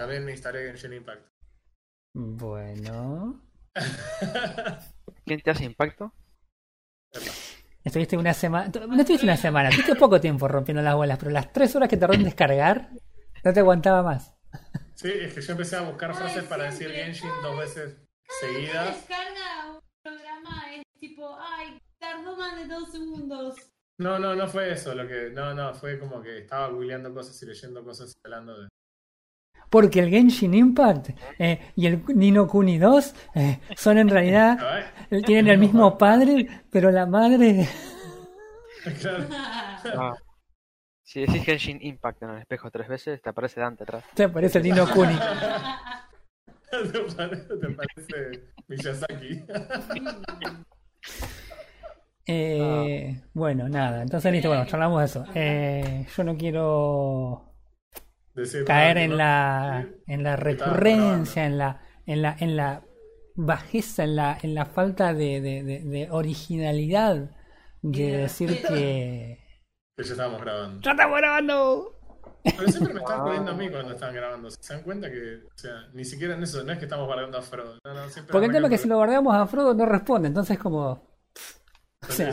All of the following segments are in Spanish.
También me instalé Genshin Impact. Bueno. ¿Quién te hace impacto? Estuviste una semana. No estuviste una semana, estuviste poco tiempo rompiendo las bolas, pero las tres horas que tardó en descargar, no te aguantaba más. Sí, es que yo empecé a buscar frases para decir. Genshin dos veces seguidas. descarga un programa es tipo, ay, tardó más de dos segundos. No, no, no fue eso. Lo que, no, no, fue como que estaba googleando cosas y leyendo cosas y hablando de. Porque el Genshin Impact eh, y el Nino Kuni 2 eh, son en realidad. Tienen el mismo padre, pero la madre. claro. Ah. Si decís Genshin Impact en el espejo tres veces, te aparece Dante atrás. Te parece el Nino Kuni. ¿Te parece, te parece Miyazaki? Eh, Bueno, nada. Entonces, listo, bueno, charlamos de eso. Eh, yo no quiero Decir, caer no, en no. la en la recurrencia, en la en la en la bajeza, en la en la falta de, de, de- de originalidad de decir que Que ya estábamos grabando. ¡Ya estamos grabando! Pero siempre me están jodiendo a mí cuando están grabando. ¿Se dan cuenta que, o sea, ni siquiera en eso, no es que estamos guardando a Frodo? No, no, siempre Porque el tema es que si lo guardamos a Frodo no responde, entonces como o sea,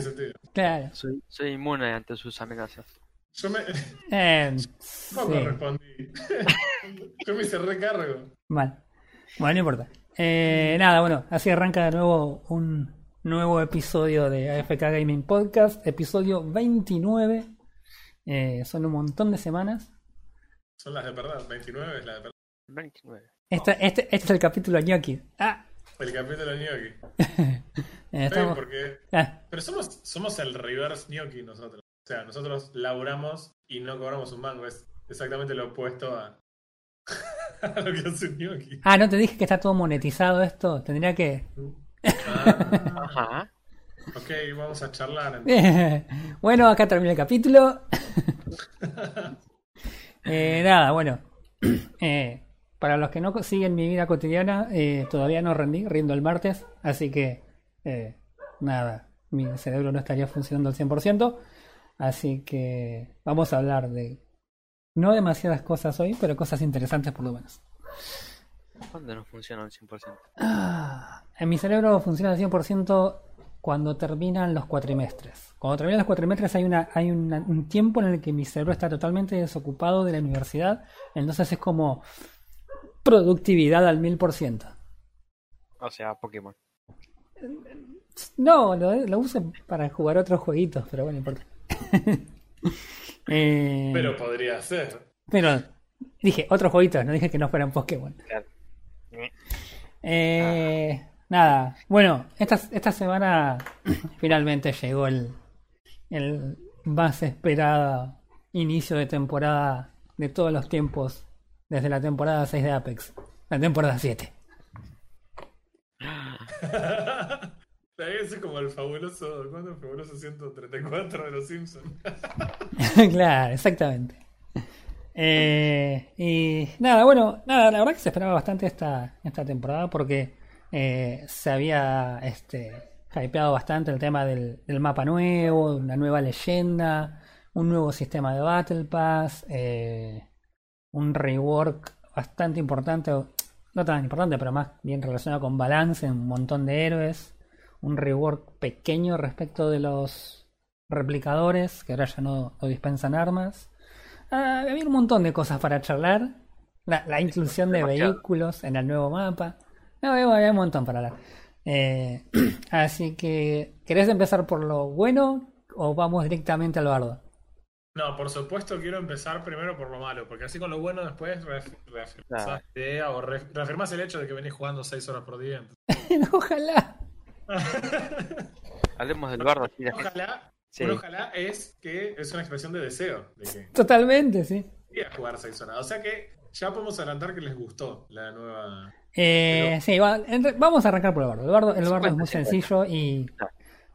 claro. Soy, soy inmune ante sus amenazas. Yo me. Eh, Poco sí, respondí. Yo me hice recargo. mal. Bueno, no importa. Eh, nada, bueno, así arranca de nuevo un nuevo episodio de AFK Gaming Podcast, episodio 29. Eh, son un montón de semanas. Son las de verdad. 29 es la de verdad. 29. Este, este, este es el capítulo ñoqui. Ah, El capítulo gnocchi. eh, estamos- porque. ah, Pero somos, somos el reverse gnocchi nosotros. O sea, nosotros laburamos y no cobramos un mango. Es exactamente lo opuesto a, a lo que hace un gnocchi. ah, no te dije que está todo monetizado esto. Tendría que. Ah, Ajá. ok, vamos a charlar. entonces. bueno, acá termina el capítulo. Eh, nada, bueno. Eh, para los que no siguen mi vida cotidiana, eh, todavía no rendí, rindo el martes, así que eh, nada, mi cerebro no estaría funcionando al 100%, así que vamos a hablar de no demasiadas cosas hoy, pero cosas interesantes por lo menos. ¿Cuándo no funciona al 100%? Ah, en mi cerebro funciona al 100% cuando terminan los cuatrimestres. Cuando terminan los cuatrimestres hay, una, hay una- un tiempo en el que mi cerebro está totalmente desocupado de la universidad, entonces es como productividad al 1000%. O sea, Pokémon. No, lo, lo uso para jugar otros jueguitos, pero bueno, no importa. Eh, Pero podría ser. pero dije otros jueguitos, no dije que no fueran Pokémon. Claro. Eh, Nada, bueno, esta, esta semana finalmente llegó el, el más esperado inicio de temporada de todos los tiempos, desde la temporada 6 de Apex, la temporada 7. Es como el fabuloso, ¿cuánto? El fabuloso 134 de los Simpsons. claro, exactamente. Eh, y nada, bueno, nada, la verdad que se esperaba bastante esta, esta temporada porque eh, se había este, hypeado bastante el tema del, mapa nuevo, una nueva leyenda, un nuevo sistema de Battle Pass, eh, un rework bastante importante, no tan importante, pero más bien relacionado con balance en un montón de héroes, un rework pequeño respecto de los replicadores, que ahora ya no, no dispensan armas. Ah, había un montón de cosas para charlar. La, la inclusión de Demasiado. vehículos en el nuevo mapa. No, había, había un montón para hablar. Eh, así que, ¿querés empezar por lo bueno o vamos directamente al bardo? No, por supuesto quiero empezar primero por lo malo, porque así con lo bueno después reaf- reafirmás Claro. la idea o re- reafirmás el hecho de que venís jugando 6 horas por día. Ojalá. Hablemos del bardo así Ojalá, Sí. un ojalá es que es una expresión de deseo, de que Totalmente, sí. quería jugar 6 horas. O sea que ya podemos adelantar que les gustó la nueva... Eh, Pero- sí, va- entre- vamos a arrancar por el bardo. El bardo, el bardo es muy 50-50. sencillo y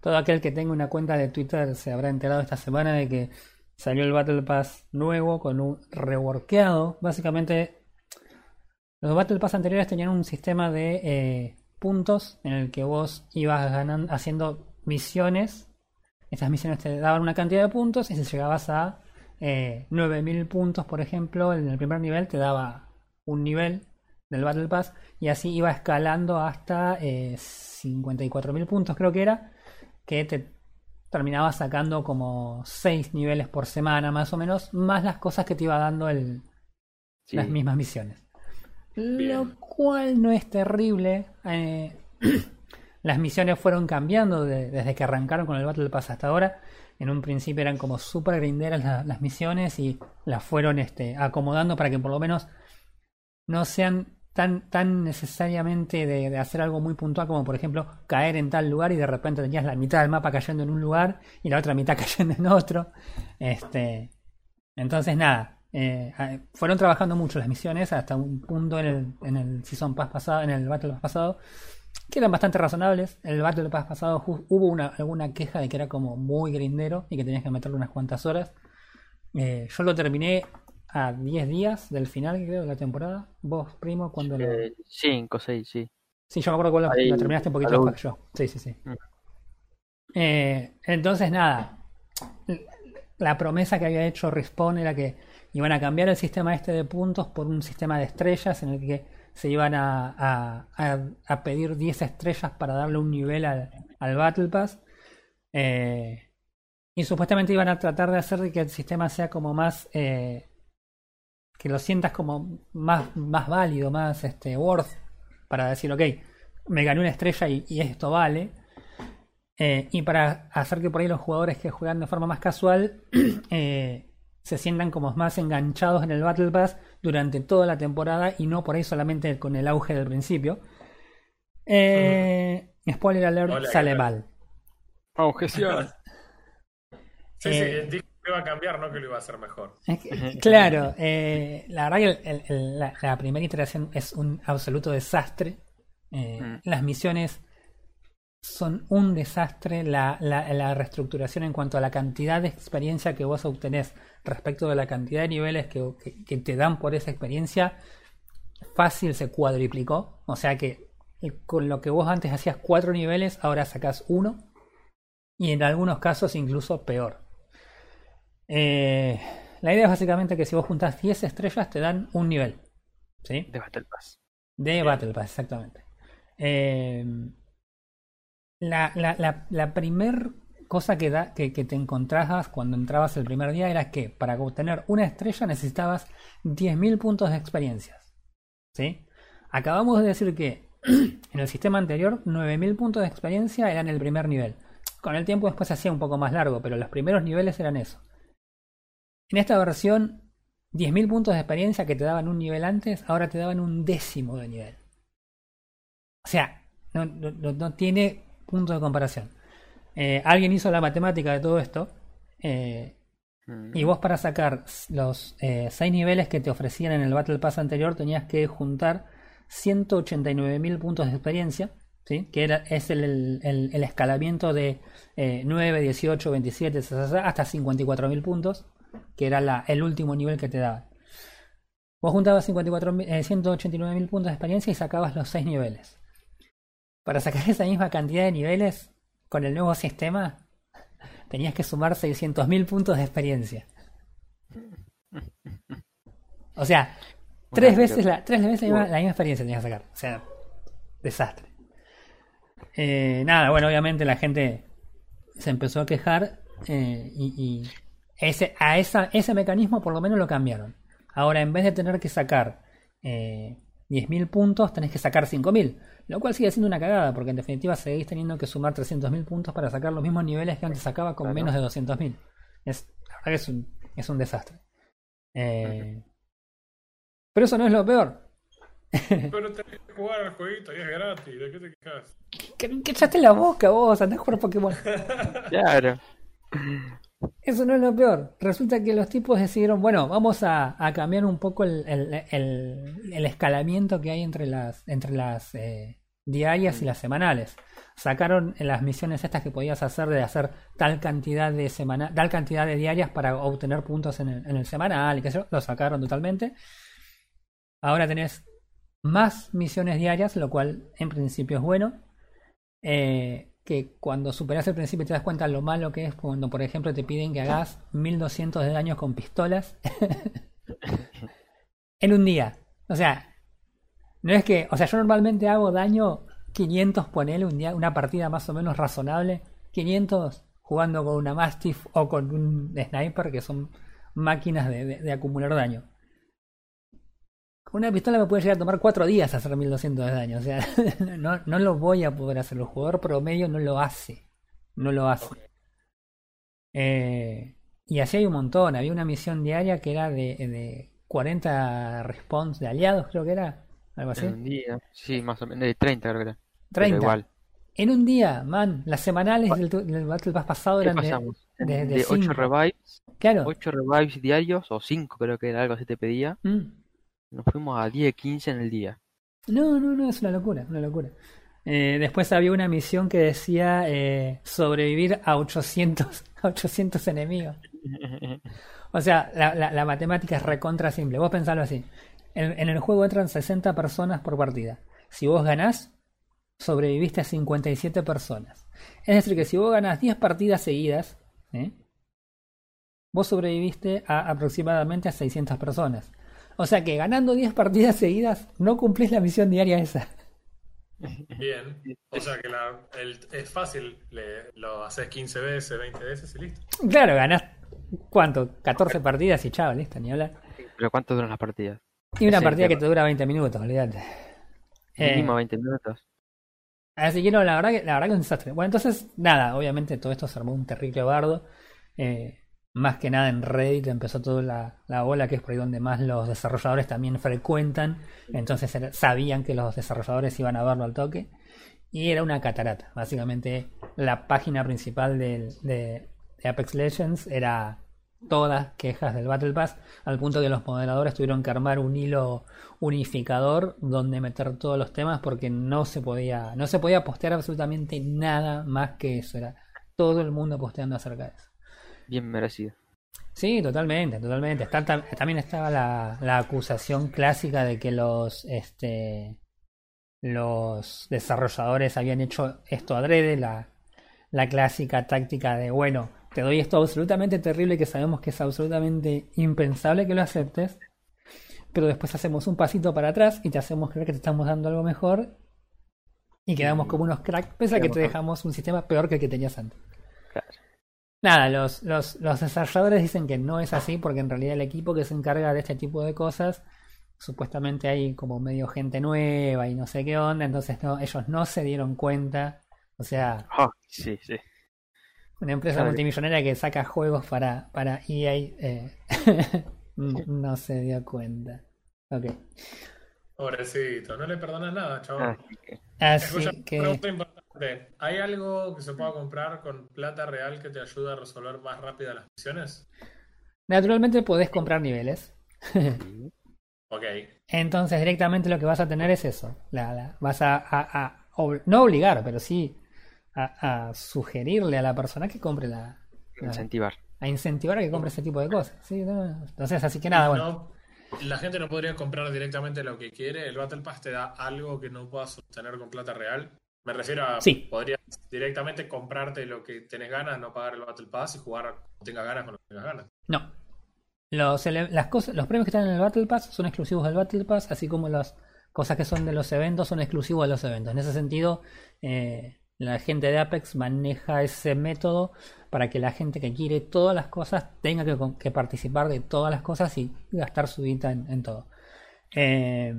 todo aquel que tenga una cuenta de Twitter se habrá enterado esta semana de que salió el Battle Pass nuevo con un reworkeado. Básicamente, los Battle Pass anteriores tenían un sistema de eh, puntos en el que vos ibas ganando, haciendo misiones. Estas misiones te daban una cantidad de puntos y si llegabas a eh, 9000 puntos, por ejemplo, en el primer nivel te daba un nivel del Battle Pass y así iba escalando hasta eh, 54.000 puntos creo que era, que te terminaba sacando como 6 niveles por semana más o menos, más las cosas que te iba dando el, Sí. las mismas misiones. Lo cual no es terrible. eh, las misiones fueron cambiando de- desde que arrancaron con el Battle Pass hasta ahora. En un principio eran como super grinderas la- las misiones y las fueron este, acomodando para que por lo menos no sean tan, tan necesariamente de, de hacer algo muy puntual como por ejemplo caer en tal lugar y de repente tenías la mitad del mapa cayendo en un lugar y la otra mitad cayendo en otro. Este, entonces nada, eh, eh, fueron trabajando mucho las misiones hasta un punto en el, en el Season Pass pasado, en el Battle Pass pasado, que eran bastante razonables. En el Battle Pass pasado hubo una, alguna queja de que era como muy grindero y que tenías que meterle unas cuantas horas. Eh, yo lo terminé a 10 días del final, creo, de la temporada. Vos, primo, cuando lo... Eh, cinco, seis, sí. Sí, yo me acuerdo vos lo, terminaste un poquito después que yo. Sí, sí, sí. Mm. Eh, entonces, nada. La promesa que había hecho Respawn era que iban a cambiar el sistema este de puntos por un sistema de estrellas en el que se iban a, a- a- pedir 10 estrellas para darle un nivel al, al Battle Pass. Eh, y supuestamente iban a tratar de hacer que el sistema sea como más. eh, que lo sientas como más, más válido, más este, worth para decir, ok, me gané una estrella y, y esto vale. Eh, y para hacer que por ahí los jugadores que juegan de forma más casual se sientan como más enganchados en el Battle Pass durante toda la temporada y no por ahí solamente con el auge del principio. Eh, Spoiler alert, Hola, sale mal. Objeción. Sí, Eh, sí, dijo que iba a cambiar, no que lo iba a hacer mejor. Es que, claro, eh, la verdad que el- el- la, la primera iteración es un absoluto desastre. Eh, Mm. Las misiones son un desastre. La, la- la reestructuración en cuanto a la cantidad de experiencia que vos obtenés respecto de la cantidad de niveles que, que- que te dan por esa experiencia, fácil se cuadriplicó. O sea que eh, con lo que vos antes hacías cuatro niveles, ahora sacás uno. Y en algunos casos incluso peor. Eh, la idea es básicamente que si vos juntás 10 estrellas te dan un nivel. ¿Sí? De Battle Pass. De Battle Pass, exactamente. Eh, la, la, la, la primer cosa que, te encontrabas cuando entrabas el primer día era que para obtener una estrella necesitabas 10.000 puntos de experiencias. ¿Sí? Acabamos de decir que en el sistema anterior 9.000 puntos de experiencia eran el primer nivel. Con el tiempo después se hacía un poco más largo, pero los primeros niveles eran eso. En esta versión 10.000 puntos de experiencia que te daban un nivel antes, ahora te daban un décimo de nivel. O sea, no tiene punto de comparación. Eh, alguien hizo la matemática de todo esto. eh, Mm. y vos para sacar los 6 niveles que te ofrecían en el Battle Pass anterior tenías que juntar 189.000 puntos de experiencia. ¿sí? Que era, es el, el- el- el escalamiento de eh, 9, 18, 27, hasta 54.000 puntos. Que era la- el último nivel que te daban. Vos juntabas 54, eh, 189.000 puntos de experiencia y sacabas los 6 niveles. Para sacar esa misma cantidad de niveles con el nuevo sistema, tenías que sumar 600.000 puntos de experiencia. O sea, tres veces, la, tres veces la, misma, la misma experiencia tenías que sacar. O sea, desastre. Eh, nada, bueno, obviamente la gente se empezó a quejar eh, y, y ese, a esa, ese mecanismo por lo menos lo cambiaron. Ahora, en vez de tener que sacar eh, 10.000 puntos, tenés que sacar 5.000. Lo cual sigue siendo una cagada, porque en definitiva seguís teniendo que sumar 300.000 puntos para sacar los mismos niveles que antes sacaba con Claro. menos de 200.000. Es, la verdad que es un, es un desastre. Eh, pero eso no es lo peor. Pero tenés que jugar al jueguito y es gratis. ¿De qué te quejas? Que, que echaste la boca vos, andás a jugar Pokémon. Claro. Eso no es lo peor. Resulta que los tipos decidieron, bueno, vamos a, cambiar un poco el, escalamiento que hay entre las, entre las eh, diarias y las semanales. Sacaron las misiones estas que podías hacer de hacer tal cantidad de semana, tal cantidad de diarias para obtener puntos en el, semanal y qué lo sacaron totalmente. Ahora tenés más misiones diarias, lo cual en principio es bueno. Eh, que cuando superas el principio te das cuenta lo malo que es cuando, por ejemplo, te piden que hagas 1200 de daño con pistolas en un día. O sea, no es que. O sea, yo normalmente hago daño 500, ponele un día, una partida más o menos razonable. 500 jugando con una Mastiff o con un Sniper, que son máquinas de, de- de acumular daño. Una pistola me puede llegar a tomar 4 días hacer 1200 de daño. O sea, no, no lo voy a poder hacer. El jugador promedio no lo hace. No lo hace. Eh, y así hay un montón. Había una misión diaria que era de, de 40 respawns de aliados, creo que era. Algo así. En un día. Sí, más o menos. De 30 creo que era. Pero 30. igual. En un día, man. Las semanales del, Battle Pass pasado ¿Qué eran de. pasamos? De- de de 8 cinco. revives. Claro. 8 revives diarios. O 5 creo que era algo así te pedía. Mm. Nos fuimos a 10, 15 en el día. No, no, no, es una locura, una locura. Eh, después había una misión que decía eh, sobrevivir a 800, a 800 enemigos. O sea, la, la- matemática es recontra simple. Vos pensalo así. En, en el juego entran 60 personas por partida. Si vos ganás, sobreviviste a 57 personas. Es decir, que si vos ganás 10 partidas seguidas, ¿eh? vos sobreviviste a aproximadamente a 600 personas. O sea que ganando 10 partidas seguidas, no cumplís la misión diaria esa. Bien. O sea que la- el- es fácil, le- lo haces 15 veces, 20 veces y listo. Claro, ganás, ¿cuánto? 14 partidas y chao, listo, ni hablar. Pero ¿cuánto duran las partidas? Y una partida que te dura 20 minutos, olvídate. Eh, Mínimo 20 minutos. Así que no, la verdad que, la verdad que es un desastre. Bueno, entonces, nada, obviamente todo esto se armó un terrible bardo. Eh, más que nada en Reddit empezó toda la, la ola, que es por ahí donde más los desarrolladores también frecuentan. Entonces sabían que los desarrolladores iban a verlo al toque. Y era una catarata. Básicamente, la página principal del- de, de Apex Legends era todas quejas del Battle Pass, al punto que los moderadores tuvieron que armar un hilo unificador donde meter todos los temas porque no se podía, no se podía postear absolutamente nada más que eso. Era todo el mundo posteando acerca de eso. Bien merecido. Sí, totalmente, totalmente. Está- también estaba la, la acusación clásica de que los este los desarrolladores habían hecho esto adrede, la, la clásica táctica de bueno, te doy esto absolutamente terrible que sabemos que es absolutamente impensable que lo aceptes, pero después hacemos un pasito para atrás y te hacemos creer que te estamos dando algo mejor y quedamos como unos cracks, pese a que te dejamos un sistema peor que el que tenías antes. Claro. Nada, los, los, los desarrolladores dicen que no es así porque en realidad el equipo que se encarga de este tipo de cosas, supuestamente hay como medio gente nueva y no sé qué onda, entonces no, ellos no se dieron cuenta. O sea, Ah, sí, sí. una empresa Claro. multimillonaria que saca juegos para, para EA eh, no se dio cuenta. Ok. Pobrecito, no le perdonas nada, chaval. Así que, Así que... ¿Hay algo que se pueda comprar con plata real que te ayude a resolver más rápido las misiones? Naturalmente podés comprar niveles. Ok. Entonces directamente lo que vas a tener es eso. La, la- vas a, a- a ob- no obligar, pero sí a, a sugerirle a la persona que compre la... la- Incentivar. a incentivar a que compre ese tipo de cosas. ¿sí? No, Entonces, así que nada, bueno. No, la gente no podría comprar directamente lo que quiere. El Battle Pass te da algo que no puedas obtener con plata real. Me refiero a Sí. podrías directamente comprarte lo que tenés ganas, no pagar el Battle Pass y jugar cuando tengas ganas con lo que tengas ganas. No. Los, las cosas, los premios que están en el Battle Pass son exclusivos del Battle Pass, así como las cosas que son de los eventos son exclusivos de los eventos. En ese sentido, eh, la gente de Apex maneja ese método para que la gente que quiere todas las cosas tenga que, participar de todas las cosas y gastar su en, en todo. Eh,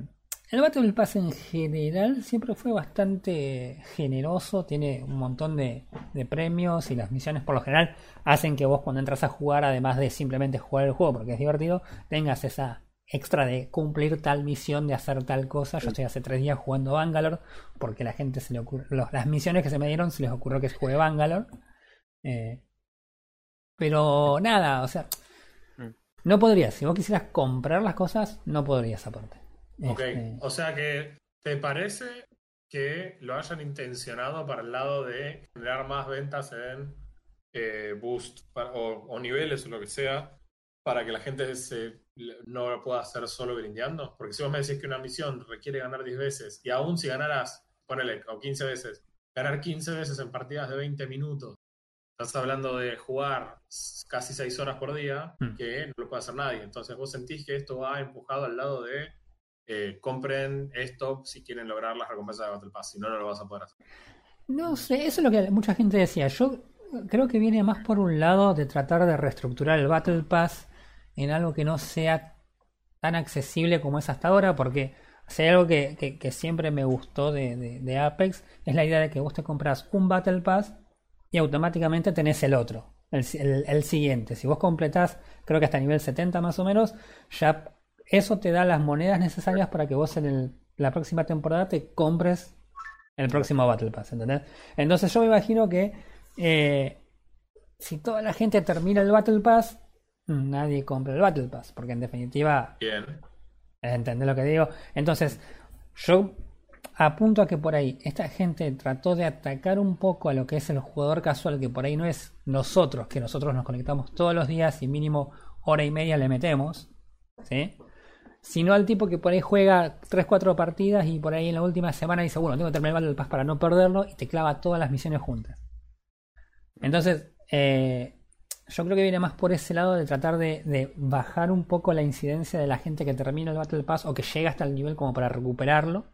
el Battle Pass en general siempre fue bastante generoso, tiene un montón de, de premios y las misiones por lo general hacen que vos cuando entras a jugar, además de simplemente jugar el juego porque es divertido, tengas esa extra de cumplir tal misión, de hacer tal cosa. Yo estoy hace tres días jugando Bangalore porque la gente se le ocurre, los- las misiones que se me dieron se les ocurrió que juegue Bangalore. Eh, pero nada, o sea, Mm. no podrías, si vos quisieras comprar las cosas, no podrías aparte. Ok, Este, o sea que ¿te parece que lo hayan intencionado para el lado de generar más ventas en eh, boost para- o, o niveles o lo que sea para que la gente se, no lo pueda hacer solo grindeando? Porque si vos me decís que una misión requiere ganar 10 veces y aún si ganaras, ponele, o 15 veces, ganar 15 veces en partidas de 20 minutos, estás hablando de jugar casi 6 horas por día Mm. que no lo puede hacer nadie. Entonces vos sentís que esto ha empujado al lado de eh, compren esto si quieren lograr las recompensas de Battle Pass, si no, no lo vas a poder hacer. No sé, eso es lo que mucha gente decía. Yo creo que viene más por un lado de tratar de reestructurar el Battle Pass en algo que no sea tan accesible como es hasta ahora, porque si hay algo que, que- siempre me gustó de, de- Apex es la idea de que vos te compras un Battle Pass y automáticamente tenés el otro, el, el- el siguiente. Si vos completás, creo que hasta nivel 70 más o menos, ya eso te da las monedas necesarias para que vos en el- la próxima temporada te compres el próximo Battle Pass, ¿entendés? Entonces yo me imagino que eh, si toda la gente termina el Battle Pass, nadie compra el Battle Pass, porque en definitiva Bien. ¿Entendés lo que digo? Entonces, yo apunto a que por ahí esta gente trató de atacar un poco a lo que es el jugador casual, que por ahí no es nosotros, que nosotros nos conectamos todos los días y mínimo hora y media le metemos, ¿sí? Sino al tipo que por ahí juega 3-4 partidas y por ahí en la última semana dice, bueno, tengo que terminar el Battle Pass para no perderlo y te clava todas las misiones juntas. Entonces, eh, yo creo que viene más por ese lado de tratar de, bajar un poco la incidencia de la gente que termina el Battle Pass o que llega hasta el nivel como para recuperarlo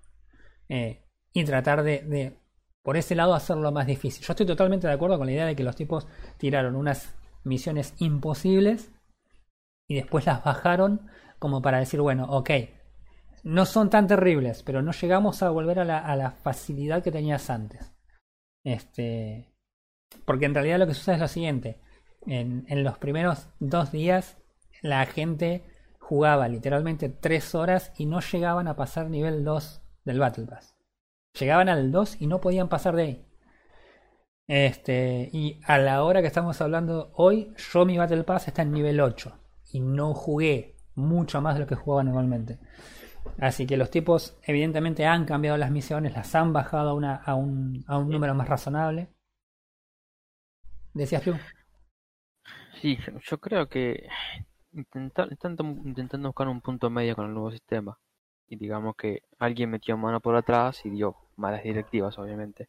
eh, y tratar de, de, por ese lado, hacerlo más difícil. Yo estoy totalmente de acuerdo con la idea de que los tipos tiraron unas misiones imposibles y después las bajaron como para decir, bueno, ok, no son tan terribles, pero no llegamos a volver a la, facilidad que tenías antes. Este, porque en realidad lo que sucede es lo siguiente. En, en los primeros dos días la gente jugaba literalmente tres horas y no llegaban a pasar nivel 2 del Battle Pass. Llegaban al 2 y no podían pasar de ahí. Este, y a la hora que estamos hablando hoy, yo mi Battle Pass está en nivel 8 y no jugué mucho más de lo que jugaba normalmente. Así que los tipos evidentemente han cambiado las misiones, las han bajado a, una, a, un, a un número más razonable. ¿Decías tú? Sí, yo, creo que intenta- intentando buscar un punto medio con el nuevo sistema. Y digamos que alguien metió mano por atrás y dio malas directivas, obviamente.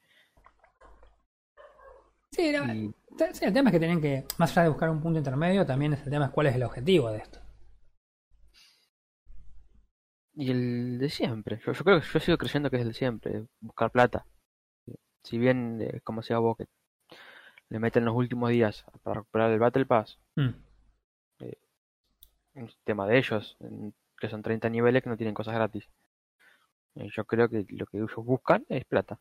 Sí, no, Y te- sí, el tema es que tienen que, más allá de buscar un punto intermedio, también es el tema es cuál es el objetivo de esto. Y el de siempre. Yo, yo creo que yo sigo creyendo que es el de siempre, buscar plata. Si bien, eh, como sea vos, que le meten los últimos días para recuperar el Battle Pass, Mm. un tema de ellos, que son 30 niveles que no tienen cosas gratis. Eh, Yo creo que lo que ellos buscan es plata.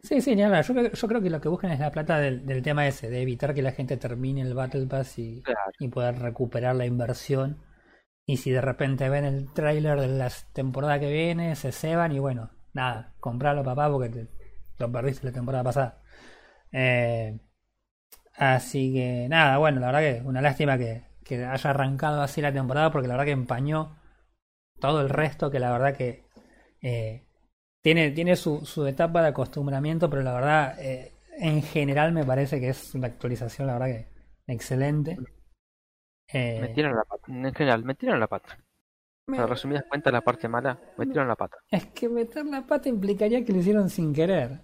Sí, sí. Yo, creo- yo creo que lo que buscan es la plata del, del tema ese, de evitar que la gente termine el Battle Pass y, Claro. y poder recuperar la inversión. Y si de repente ven el tráiler de la temporada que viene, se ceban y bueno, nada, compralo papá porque te- lo perdiste la temporada pasada. Eh, así que nada, bueno, la verdad que una lástima que, que haya arrancado así la temporada porque la verdad que empañó todo el resto que la verdad que eh, tiene, tiene su, su etapa de acostumbramiento, pero la verdad eh, en general me parece que es una actualización, la verdad que excelente. Eh, Metieron la pata. En general, metieron la pata. me- Para resumidas cuentas, la parte mala, metieron la pata. Es que meter la pata implicaría que lo hicieron sin querer.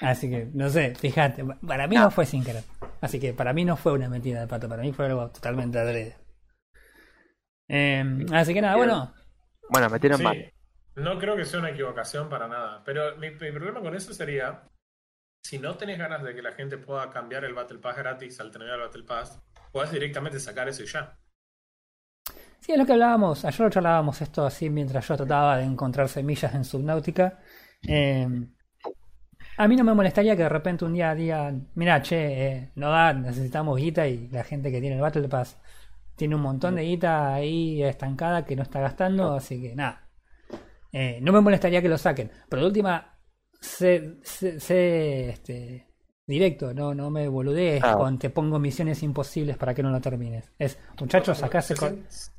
Así que, no sé, fíjate, para mí no fue sin querer. Así que para mí no fue una metida de pata, para mí fue algo totalmente adrede. Eh, así que nada, bueno, Bueno, metieron Sí, mal. no creo que sea una equivocación para nada. Pero mi, mi problema con eso sería, si no tenés ganas de que la gente pueda cambiar el Battle Pass gratis al tener el Battle Pass, podés directamente sacar eso y ya. sí, es lo que hablábamos, ayer lo charlábamos esto así mientras yo trataba de encontrar semillas en Subnautica. Eh, a mí no me molestaría que de repente un día digan, mira, che, eh, no da, necesitamos guita y la gente que tiene el Battle Pass tiene un montón de guita ahí estancada que no está gastando, así que nada. Eh, no me molestaría que lo saquen, pero de última, sé, sé- sé, este, directo, no, no me boludees Ah. con te pongo misiones imposibles para que no lo termines. Es, muchachos, sacase se, con... sien-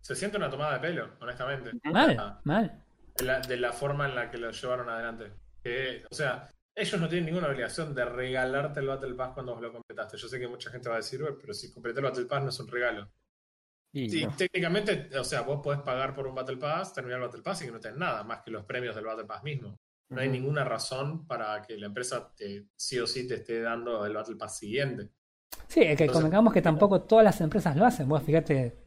se siente una tomada de pelo, honestamente. Mal, Ah, mal. de, la, de la forma en la que lo llevaron adelante. Que, o sea, ellos no tienen ninguna obligación de regalarte el Battle Pass cuando vos lo completaste. Yo sé que mucha gente va a decir, "Ué, pero si completé el Battle Pass no es un regalo. Y Sí, no. técnicamente, o sea, vos podés pagar por un Battle Pass, terminar el Battle Pass y que no tenés nada más que los premios del Battle Pass mismo. No hay ninguna razón para que la empresa te, sí o sí te esté dando el Battle Pass siguiente. Sí, es que Entonces- convengamos que tampoco todas las empresas lo hacen. Vos fíjate,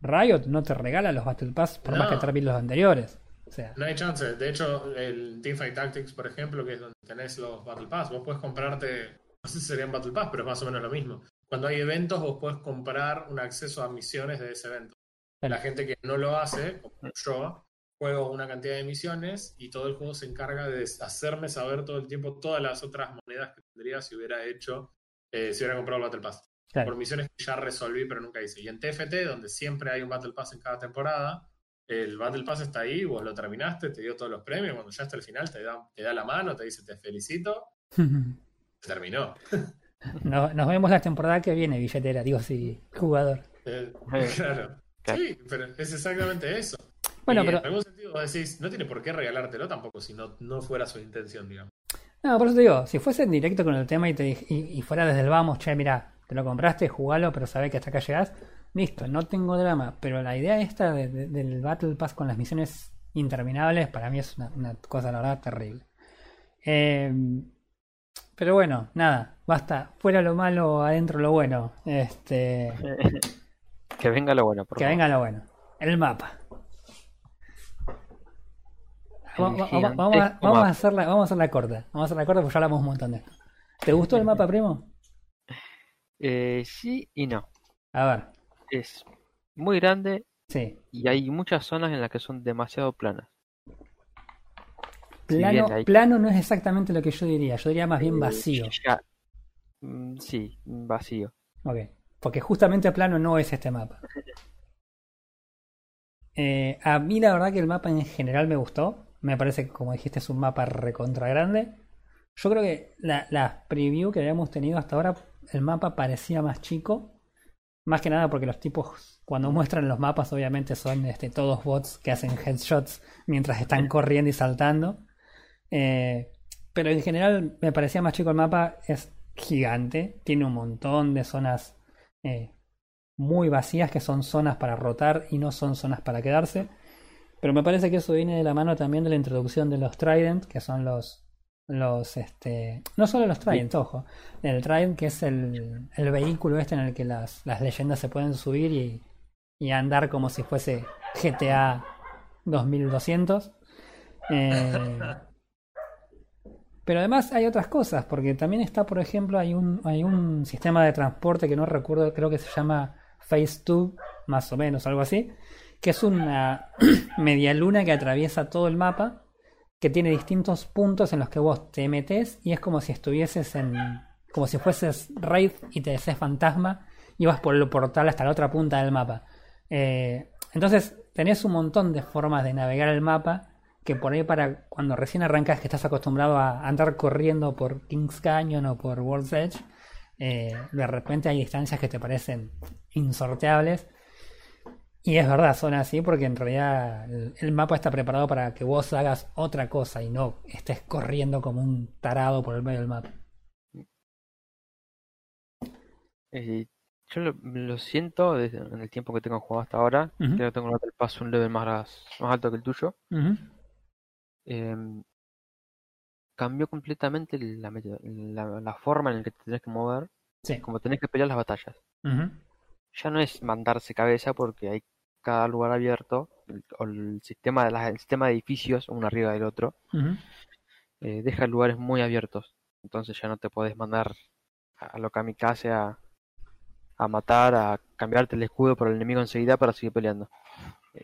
Riot no te regala los Battle Pass por más que termines los anteriores. O sea, No hay chance. De hecho, el Teamfight Tactics, por ejemplo, que es donde tenés los Battle Pass, vos puedes comprarte, no sé si serían Battle Pass, pero es más o menos lo mismo. Cuando hay eventos, vos puedes comprar un acceso a misiones de ese evento. La gente que no lo hace, como yo, juego una cantidad de misiones y todo el juego se encarga de hacerme saber todo el tiempo todas las otras monedas que tendría si hubiera hecho, eh, si hubiera comprado el Battle Pass. claro. Por misiones que ya resolví pero nunca hice. Y en TFT, donde siempre hay un Battle Pass en cada temporada, el Battle Pass está ahí, vos lo terminaste, te dio todos los premios, cuando ya hasta el final te da, te da la mano, te dice te felicito, se terminó. nos, nos vemos la temporada que viene, billetera, digo sí, jugador. Eh, Eh, claro. Sí, pero es exactamente eso. Bueno, y pero- en algún sentido decís, no tiene por qué regalártelo tampoco si no, no fuera su intención, digamos. No, por eso te digo, si fuese en directo con el tema y, te, y, y fuera desde el vamos, che, mira, te lo compraste, jugalo, pero sabés que hasta acá llegás, listo, no tengo drama. Pero la idea esta de- de- del Battle Pass con las misiones interminables, para mí es una, una cosa, la verdad, terrible. Eh, pero bueno, nada, basta, fuera lo malo, adentro lo bueno. Este, que venga lo bueno, por que favor. venga lo bueno. El mapa. Vamos, a, gigantesco vamos a hacerla, vamos a hacerla corta. Vamos a hacerla corta porque ya hablamos un montón de esto. ¿Te gustó el mapa, primo? Eh, sí y no. A ver, Es muy grande sí. y hay muchas zonas en las que son demasiado planas. Plano, hay- plano no es exactamente lo que yo diría. Yo diría más bien vacío. Eh, ya- Mm, Sí, vacío. Ok. Porque justamente plano no es este mapa. Eh, a mí la verdad que el mapa en general me gustó. Me parece que como dijiste es un mapa recontra grande. Yo creo que la, la preview que habíamos tenido hasta ahora, el mapa parecía más chico. Más que nada porque los tipos cuando muestran los mapas obviamente son este, todos bots que hacen headshots mientras están corriendo y saltando. Eh, pero en general me parecía más chico el mapa. Es gigante. Tiene un montón de zonas eh, muy vacías que son zonas para rotar y no son zonas para quedarse. Pero me parece que eso viene de la mano también de la introducción de los Trident, que son los. los este No solo los Trident, ojo. El Trident, que es el, el vehículo este en el que las, las leyendas se pueden subir y, y andar como si fuese GTA 2200. Eh, pero además hay otras cosas, porque también está, por ejemplo, hay un, hay un sistema de transporte que no recuerdo, creo que se llama Phase 2, más o menos, algo así, que es una media luna que atraviesa todo el mapa, que tiene distintos puntos en los que vos te metes y es como si estuvieses en. como si fueses raid y te desees fantasma y vas por el portal hasta la otra punta del mapa. Eh, entonces, tenés un montón de formas de navegar el mapa que por ahí para cuando recién arrancas que estás acostumbrado a andar corriendo por King's Canyon o por World's Edge, eh, de repente hay distancias que te parecen insorteables. Y es verdad, son así porque en realidad el, mapa está preparado para que vos hagas otra cosa y no estés corriendo como un tarado por el medio del mapa. Eh, yo lo, lo siento desde en el tiempo que tengo jugado hasta ahora. Ujú. Creo que tengo el Pass un level más, más alto que el tuyo. Em, cambió completamente la, la, la forma en la que te tenés que mover, Sí. como tenés que pelear las batallas. Ya no es mandarse cabeza porque hay cada lugar abierto, el, o el sistema de las- el sistema de edificios uno arriba del otro, eh, deja lugares muy abiertos. Entonces ya no te podés mandar a, a lo kamikaze a, a matar, a cambiarte el escudo por el enemigo enseguida para seguir peleando. Eh,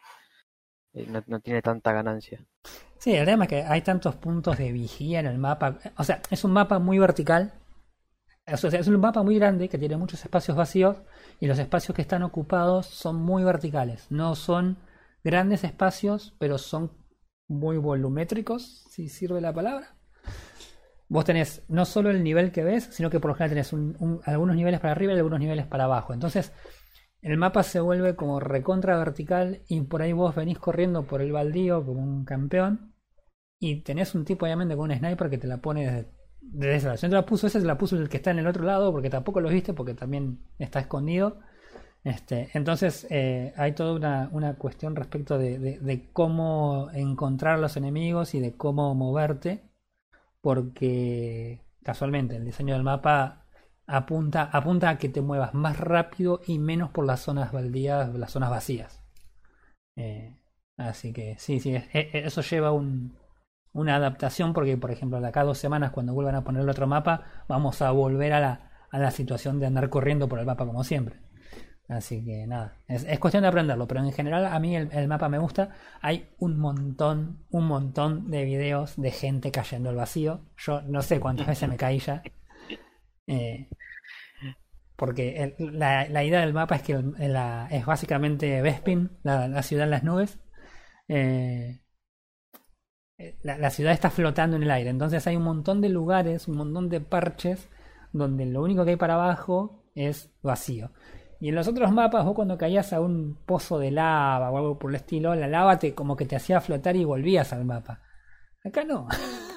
eh, no, no tiene tanta ganancia. Sí, el tema es que hay tantos puntos de vigía en el mapa. O sea, es un mapa muy vertical. Es un mapa muy grande que tiene muchos espacios vacíos y los espacios que están ocupados son muy verticales. No son grandes espacios, pero son muy volumétricos, si sirve la palabra. Vos tenés no solo el nivel que ves, sino que por lo general tenés un- un- algunos niveles para arriba y algunos niveles para abajo. Entonces, el mapa se vuelve como recontra vertical y por ahí vos venís corriendo por el baldío como un campeón y tenés un tipo obviamente con un sniper que te la pone desde, lado. Si no te la puso ese, se la puso el que está en el otro lado porque tampoco lo viste porque también está escondido. Este, entonces eh, hay toda una, una cuestión respecto de, de- de cómo encontrar los enemigos y de cómo moverte porque casualmente el diseño del mapa apunta, apunta a que te muevas más rápido y menos por las zonas baldías, las zonas vacías. Eh, así que sí, sí, e- e- eso lleva un, una adaptación porque, por ejemplo, de acá dos semanas, cuando vuelvan a poner el otro mapa, vamos a volver a la, a la situación de andar corriendo por el mapa como siempre. Así que nada, es, es cuestión de aprenderlo, pero en general a mí el, mapa me gusta. Hay un montón, un montón de videos de gente cayendo al vacío. Yo no sé cuántas veces me caí ya. Eh, porque el- la, la idea del mapa es que el- es básicamente Bespin, la, la ciudad en las nubes. Eh, la, la ciudad está flotando en el aire, entonces hay un montón de lugares, un montón de parches donde lo único que hay para abajo es vacío. Y en los otros mapas, vos cuando caías a un pozo de lava o algo por el estilo, la lava te como que te hacía flotar y volvías al mapa. Acá no.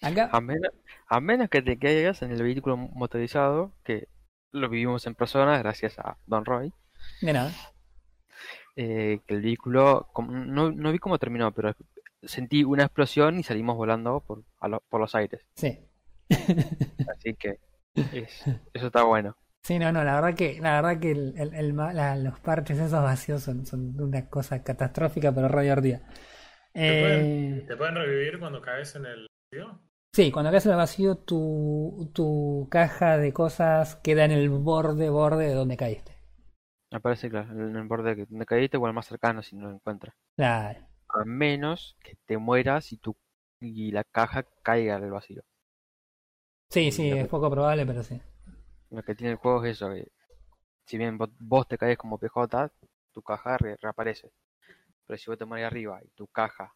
Acá, A menos, a menos que te caigas en el vehículo motorizado, que lo vivimos en persona gracias a Don Roy, de nada. Eh, que el vehículo, como- no, no vi cómo terminó, pero sentí una explosión y salimos volando por, a lo- por los aires. Sí. Así que es- eso está bueno. Sí, no, no, la verdad que, la verdad que el, el- el ma- la- los parches esos vacíos son, son una cosa catastrófica, pero re divertida. ¿Te, Eh, pueden, te pueden revivir cuando caes en el vacío? sí, cuando caes en el vacío, tu, tu caja de cosas queda en el borde, borde de donde caíste. Me parece claro, en el borde que donde caíste o el más cercano si no lo encuentras. Claro. A menos que te mueras y tu y la caja caiga al vacío. Sí, sí, es poco probable, pero sí. Lo que tiene el juego es eso, que si bien vos, vos te caes como PJ, tu caja re- reaparece. Pero si vos te mueres arriba y tu caja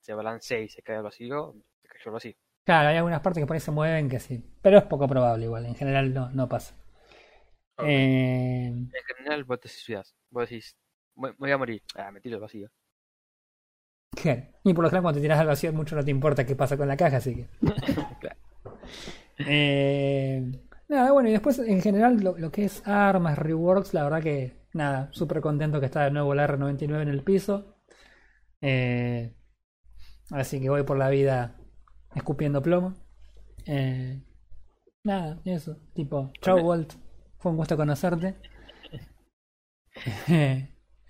se balancea y se cae al vacío, se cayó al vacío. Claro, hay algunas partes que por ahí se mueven que sí. Pero es poco probable igual, en general no, no pasa. Eh, En general vos te suicidas. Vos decís, "Me- me voy a morir. Ah, me tiro al vacío. claro. Y por lo general cuando te tiras al vacío mucho no te importa qué pasa con la caja, así que... Claro. Eh, nada, bueno, y después en general lo, lo que es armas, reworks, la verdad que nada, súper contento que está de nuevo el R99 en el piso. Eh, así que voy por la vida escupiendo plomo. Eh, nada, eso, tipo, chau Walt, fue un gusto conocerte.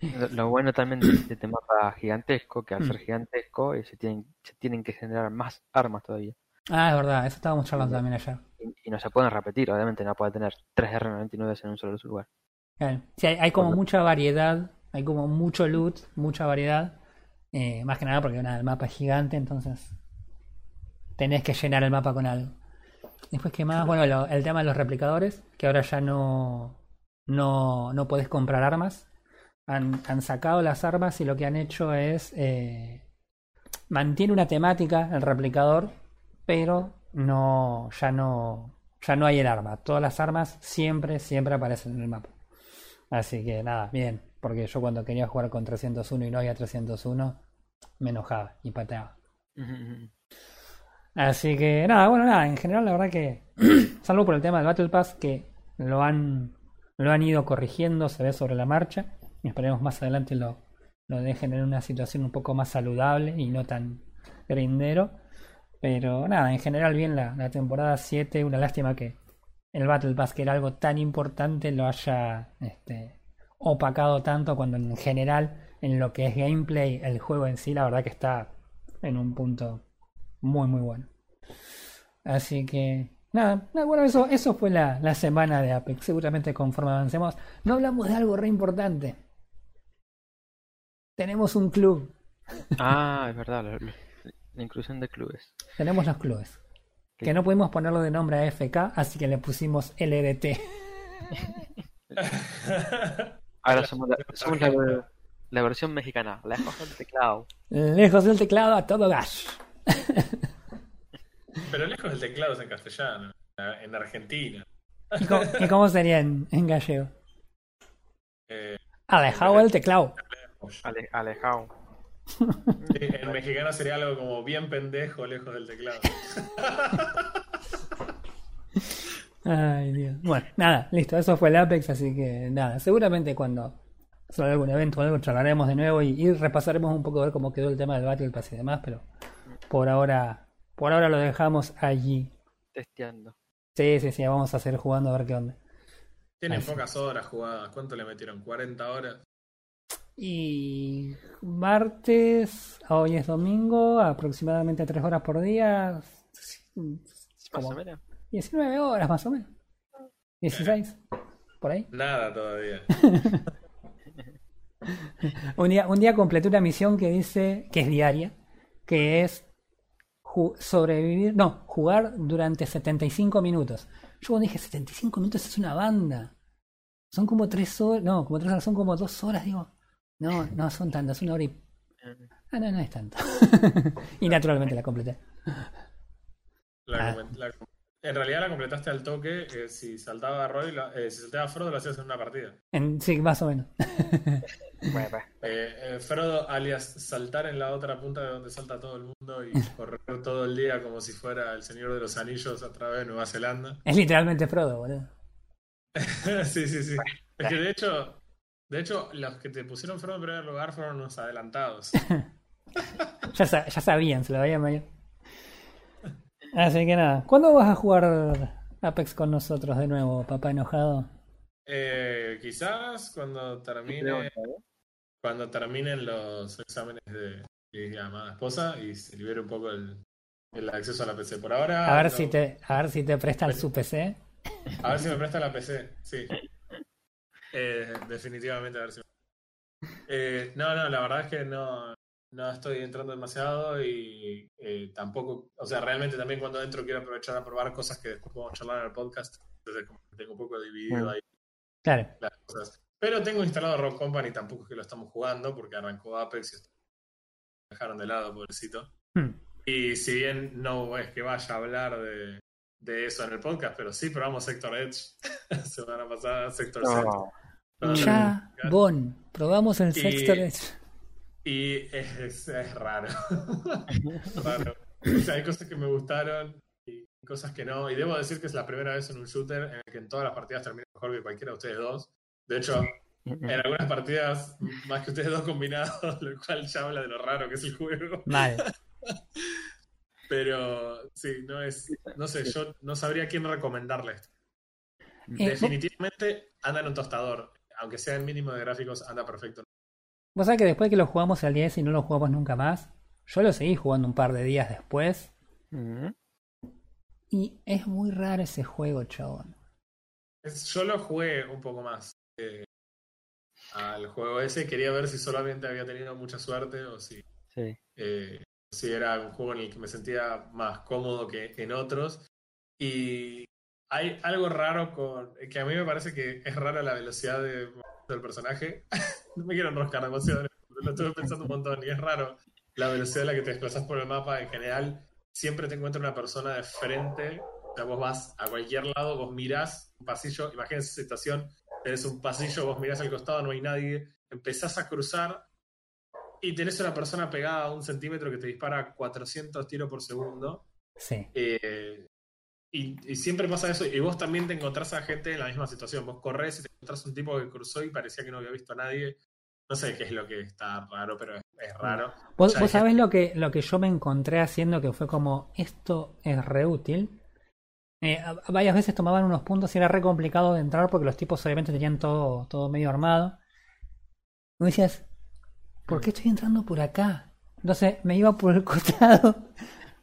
Lo, lo bueno también de este mapa gigantesco, que al Mm. ser gigantesco eh, se tienen, se tienen que generar más armas todavía. ah, es verdad, eso estábamos charlando también ayer. Y, y no se pueden repetir, obviamente no puede tener 3 R99 en un solo lugar. Claro. Sí, hay, hay como Cuando- mucha variedad, hay como mucho loot, mucha variedad. eh, más que nada porque nada, el mapa es gigante, entonces tenés que llenar el mapa con algo. Después, ¿qué más? Bueno, el tema de los replicadores, que ahora ya no, no, no podés comprar armas. Han, han sacado las armas y lo que han hecho es... eh, mantiene una temática el replicador, pero no ya no ya no hay el arma. Todas las armas siempre, siempre aparecen en el mapa. Así que nada, bien. Porque yo cuando quería jugar con 301 y no había 301, me enojaba y pateaba. Así que nada, bueno, nada, en general la verdad que, salvo por el tema del Battle Pass, que lo han, lo han ido corrigiendo, se ve sobre la marcha. Y esperemos más adelante lo, lo dejen en una situación un poco más saludable y no tan grindero. Pero nada, en general bien la, la temporada 7, una lástima que el Battle Pass, que era algo tan importante, lo haya este, opacado tanto cuando en general en lo que es gameplay, el juego en sí, la verdad que está en un punto muy muy bueno. Así que nada, bueno, eso, eso fue la, la semana de Apex. Seguramente conforme avancemos, no hablamos de algo re importante. Tenemos un club, Ah, es verdad, lo- la inclusión de clubes. tenemos los clubes. Que no pudimos ponerlo de nombre a FK, así que le pusimos LDT. Ahora somos la, somos la, la versión mexicana, la hoja del teclado. Lejos del teclado a todo gas. Pero lejos del teclado es en castellano, en Argentina. ¿Y cómo, y cómo sería en, en gallego? Eh, Alejado del teclado. Ale- alejado. en mexicano sería algo como bien pendejo lejos del teclado. Ay, Dios. Bueno, nada, listo. Eso fue el Apex, así que nada. Seguramente cuando salga algún evento o algo charlaremos de nuevo y, y repasaremos un poco a ver cómo quedó el tema del Battle Pass y demás, pero por ahora, por ahora lo dejamos allí. Testeando. Sí, sí, sí, vamos a seguir jugando a ver qué onda. Tienen Ah, pocas horas jugadas. ¿Cuánto le metieron? ¿40 horas? Y martes, hoy es domingo, aproximadamente 3 horas por día. Más Como o menos. 19 horas más o menos. 16, por ahí. Nada todavía. Un día, un día completé una misión que dice, que es diaria, que es sobrevivir, no, jugar durante 75 minutos. Yo cuando dije 75 minutos es una banda. Son como 3 horas, no, como 3 horas, son como 2 horas, digo. No, no son tantas, una hora y... Ah, no, no es tanto. y naturalmente la completé. La Ah. la- en realidad la completaste al toque. eh, si saltaba Roy, la- eh, si saltaba Frodo, lo hacías en una partida. En- sí, más o menos. bueno. Eh, eh, Frodo, alias saltar en la otra punta de donde salta todo el mundo y correr todo el día como si fuera el Señor de los Anillos a través de Nueva Zelanda. Es literalmente Frodo, boludo. sí, sí, sí. Es que de hecho, de hecho, los que te pusieron Frodo en primer lugar fueron unos adelantados. Ya, ya sabían, se lo veían medio. Así que nada, ¿cuándo vas a jugar Apex con nosotros de nuevo, papá enojado? Eh, quizás cuando termine, cuando terminen los exámenes de mi amada esposa y se libere un poco el, el acceso a la PC. Por ahora, A ver no. si te, a ver si te prestan su PC. A ver si me presta la PC, sí. Eh, definitivamente, a ver si. Eh, no, no, la verdad es que no, no estoy entrando demasiado y eh, tampoco, o sea, realmente también cuando entro quiero aprovechar a probar cosas que después podemos charlar en el podcast. Entonces, como que tengo un poco dividido ahí Claro. las cosas. Pero tengo instalado Rock Company, tampoco es que lo estamos jugando porque arrancó Apex y me dejaron de lado, pobrecito. Hmm. Y si bien no es que vaya a hablar de, de eso en el podcast, pero sí probamos Sector Edge semana pasada, Sector. No. No, Ya, Bon, probamos el Y- sexto Edge. Y es, es raro. raro. O sea, hay cosas que me gustaron y cosas que no. Y debo decir que es la primera vez en un shooter en el que en todas las partidas termino mejor que cualquiera de ustedes dos. De hecho, en algunas partidas más que ustedes dos combinados, lo cual ya habla de lo raro que es el juego. Pero sí, no es. No sé, yo no sabría quién recomendarle esto. Eh, Definitivamente anda en un tostador. Aunque sea el mínimo de gráficos, anda perfecto. Vos sabés que después que lo jugamos al 10 y no lo jugamos nunca más, yo lo seguí jugando un par de días después. Mm. Y es muy raro ese juego, chabón. Es- yo lo jugué un poco más eh, al juego ese. Quería ver si solamente había tenido mucha suerte o si, Sí. eh, si era un juego en el que me sentía más cómodo que en otros. Y hay algo raro con. que a mí me parece que es rara la velocidad de- del personaje. no me quiero enroscar demasiado, lo estuve pensando un montón. Y es raro la velocidad a la que te desplazas por el mapa en general. Siempre te encuentra una persona de frente. O sea, vos vas a cualquier lado, vos mirás un pasillo. Imagínense esa situación: tenés un pasillo, vos mirás al costado, no hay nadie. Empezás a cruzar y tenés una persona pegada a un centímetro que te dispara 400 tiros por segundo. Sí. Eh, y, y siempre pasa eso. Y vos también te encontrás a gente en la misma situación. Vos corres y te encontrás un tipo que cruzó y parecía que no había visto a nadie. No sé qué es lo que está raro, pero es, es raro. Vos, vos sabés lo que, lo que yo me encontré haciendo que fue como, esto es re útil. Eh, varias veces tomaban unos puntos y era re complicado de entrar porque los tipos obviamente tenían todo, todo medio armado. Y vos decías, ¿por qué estoy entrando por acá? Entonces me iba por el costado,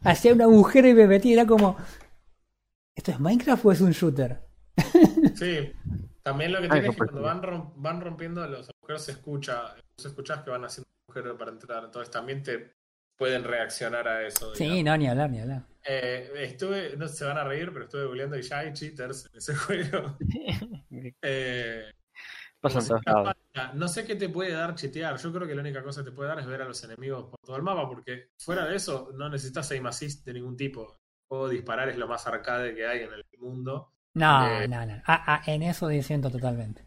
hacía un agujero y me metí. Era como, ¿esto es Minecraft o es un shooter? Sí. También lo que Ay, tiene es que cuando van, van rompiendo los agujeros se escucha. Vos escuchás que van haciendo un agujero para entrar. Entonces también te pueden reaccionar a eso. Sí, digamos. no, ni hablar, ni hablar. Eh, estuve, no se van a reír, pero estuve googleando y ya hay cheaters en ese juego. Eh, si todos fuera lados. página. no sé qué te puede dar chetear. Yo creo que la única cosa que te puede dar es ver a los enemigos por todo el mapa, porque fuera de eso no necesitas aim assist de ningún tipo. Juego disparar es lo más arcade que hay en el mundo. No, Eh, no, no. Ah, ah, en eso diciendo totalmente.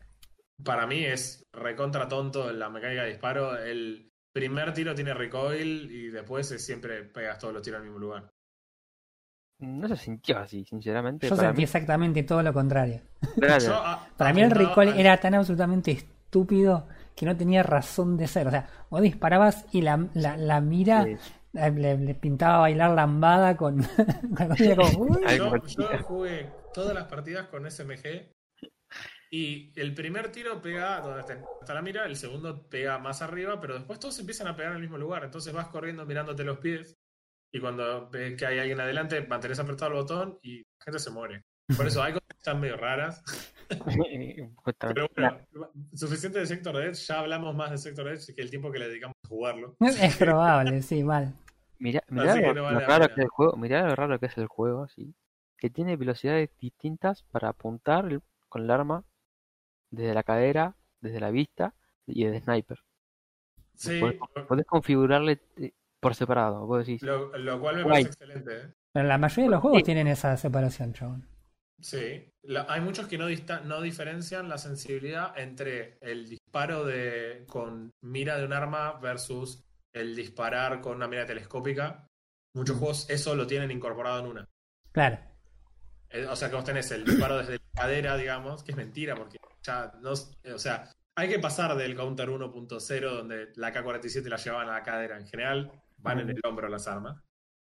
Para mí es recontra tonto la mecánica de disparo. El primer tiro tiene recoil y después es siempre pegas todos los tiros al mismo lugar. No se sintió así, sinceramente. Yo para sentí mí, exactamente todo lo contrario. Yo, ah, Para mí el recoil era tan absolutamente estúpido que no tenía razón de ser. O sea, vos disparabas y la, la, la mira Sí. Le, le- pintaba bailar lambada con. con como, Yo, yo jugué todas las partidas con SMG y el primer tiro pega donde está, está la mira, el segundo pega más arriba, pero después todos empiezan a pegar en el mismo lugar. Entonces vas corriendo mirándote los pies y cuando ves que hay alguien adelante, mantenés apretado el botón y la gente se muere. Por eso hay cosas que están medio raras. Pero bueno, suficiente de Sector Edge. Ya hablamos más de Sector Edge que el tiempo que le dedicamos a jugarlo. Es probable, sí, mal. Mirá, lo, que no vale lo la raro que es el juego, mirá lo raro que es el juego, sí. Que tiene velocidades distintas para apuntar el- con el arma desde la cadera, desde la vista y desde sniper. Sí, Podés, podés configurarle eh, por separado. Vos decís, lo, lo cual me Guay. parece excelente. ¿eh? Pero la mayoría de los juegos Sí. tienen esa separación, chabón. Sí, La- hay muchos que no, dista- no diferencian la sensibilidad entre el disparo de, con mira de un arma versus el disparar con una mira telescópica. Muchos juegos eso lo tienen incorporado en una. Claro. Eh, O sea, que vos tenés el disparo desde la cadera, digamos, que es mentira, porque ya no. O sea, hay que pasar del counter 1.0, donde la K-47 la llevaban a la cadera. En general, van en el hombro las armas.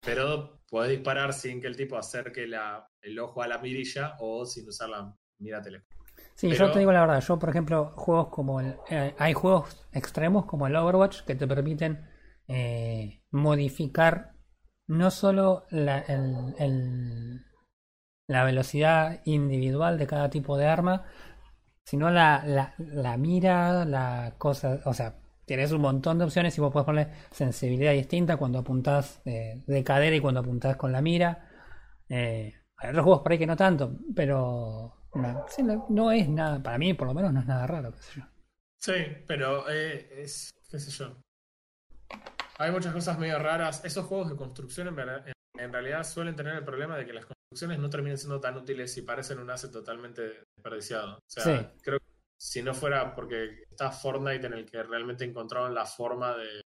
Pero podés disparar sin que el tipo acerque la, el ojo a la mirilla o sin usar la mira telescópica. Sí, Pero- yo te digo la verdad, yo por ejemplo, juegos como el, eh, hay juegos extremos como el Overwatch que te permiten eh, modificar no solo la, el- el- la velocidad individual de cada tipo de arma, sino la, la, la mira, la cosa, o sea, tienes un montón de opciones y vos podés poner sensibilidad distinta cuando apuntás eh, de cadera y cuando apuntás con la mira. Eh, hay otros juegos por ahí que no tanto, pero no, es nada, para mí por lo menos no es nada raro, qué sé yo. Sí, pero eh, es, qué sé yo. Hay muchas cosas medio raras. Esos juegos de construcción en, en- en realidad suelen tener el problema de que las construcciones no terminen siendo tan útiles y parecen un asset totalmente desperdiciado. O sea, Sí. creo que si no fuera porque está Fortnite en el que realmente encontraron la forma de,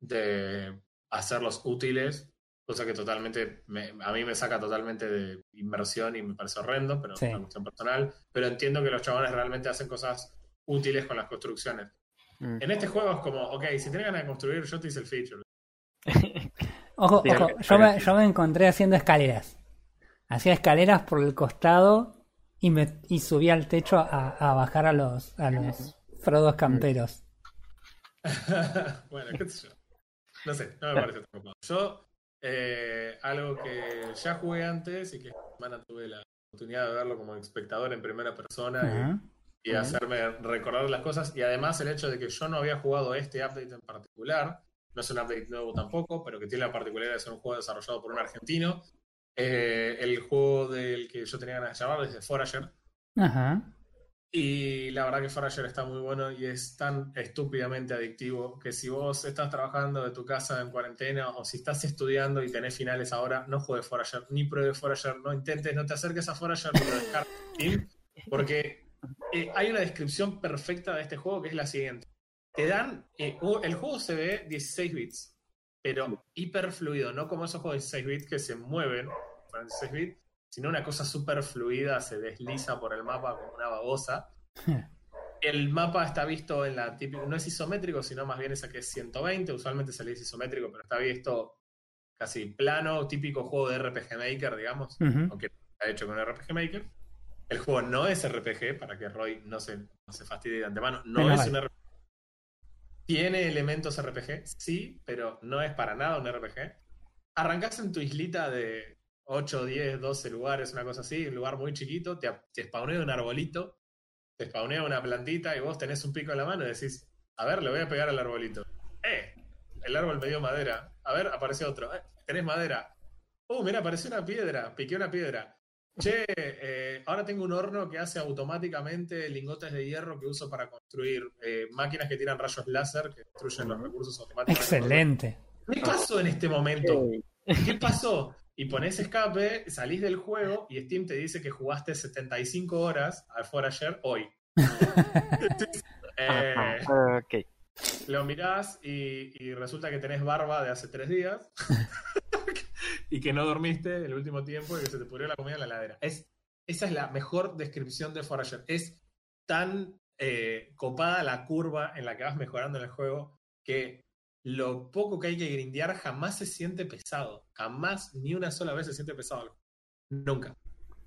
de hacerlos útiles, cosa que totalmente me- a mí me saca totalmente de inversión y me parece horrendo, pero Sí. es una cuestión personal. Pero entiendo que los chabones realmente hacen cosas útiles con las construcciones. mm, En este juego es como, ok, si tienes ganas de construir, yo te hice el feature. Ojo, Sí, ojo, yo me, yo me encontré haciendo escaleras. Hacía escaleras por el costado y me y subía al techo a, a bajar a los a los Frodos camperos. bueno, qué sé yo. No sé, no me parece tan. Yo, eh, algo que ya jugué antes y que esta semana tuve la oportunidad de verlo como espectador en primera persona y- hacerme recordar las cosas. Y además el hecho de que yo no había jugado este update en particular, no es un update nuevo tampoco, pero que tiene la particularidad de ser un juego desarrollado por un argentino. Eh, el juego del que yo tenía ganas de llamar es de Forager. Ajá. Y la verdad que Forager está muy bueno y es tan estúpidamente adictivo que si vos estás trabajando de tu casa en cuarentena o si estás estudiando y tenés finales ahora, no juegues Forager, ni pruebes Forager, no intentes, no te acerques a Forager ni lo porque eh, hay una descripción perfecta de este juego que es la siguiente. Te dan, eh, el juego se ve 16 bits, pero hiper fluido, no como esos juegos de 16 bits que se mueven con 16 bits, sino una cosa súper fluida, se desliza por el mapa como una babosa. El mapa está visto en la típica, no es isométrico, sino más bien esa que es 120, usualmente se le dice isométrico, pero está visto casi plano, típico juego de RPG Maker, digamos, Ujú. aunque está hecho con RPG Maker. El juego no es RPG, para que Roy no se, no se fastidie de antemano, no Menos es un RPG. Tiene elementos RPG, sí, pero no es para nada un RPG. Arrancás en tu islita de 8, 10, 12 lugares, una cosa así, un lugar muy chiquito, te, te spawnea un arbolito, te spawnea una plantita y vos tenés un pico en la mano y decís, a ver, le voy a pegar al arbolito. ¡Eh! El árbol me dio madera. A ver, apareció otro. "Eh, tenés madera. ¡Uh, mira, apareció una piedra! Piqué una piedra. Che, eh, ahora tengo un horno que hace automáticamente lingotes de hierro que uso para construir eh, máquinas que tiran rayos láser que destruyen los recursos automáticamente. Excelente. ¿Qué pasó en este momento? ¿Qué pasó? Y pones escape, salís del juego y Steam te dice que jugaste 75 horas al Forager hoy. Eh, lo mirás y, y resulta que tenés barba de hace tres días y que no dormiste el último tiempo y que se te pudrió la comida en la heladera. Es, esa es la mejor descripción de Forager. Es tan eh, copada la curva en la que vas mejorando en el juego que lo poco que hay que grindear jamás se siente pesado. Jamás, ni una sola vez se siente pesado. Nunca.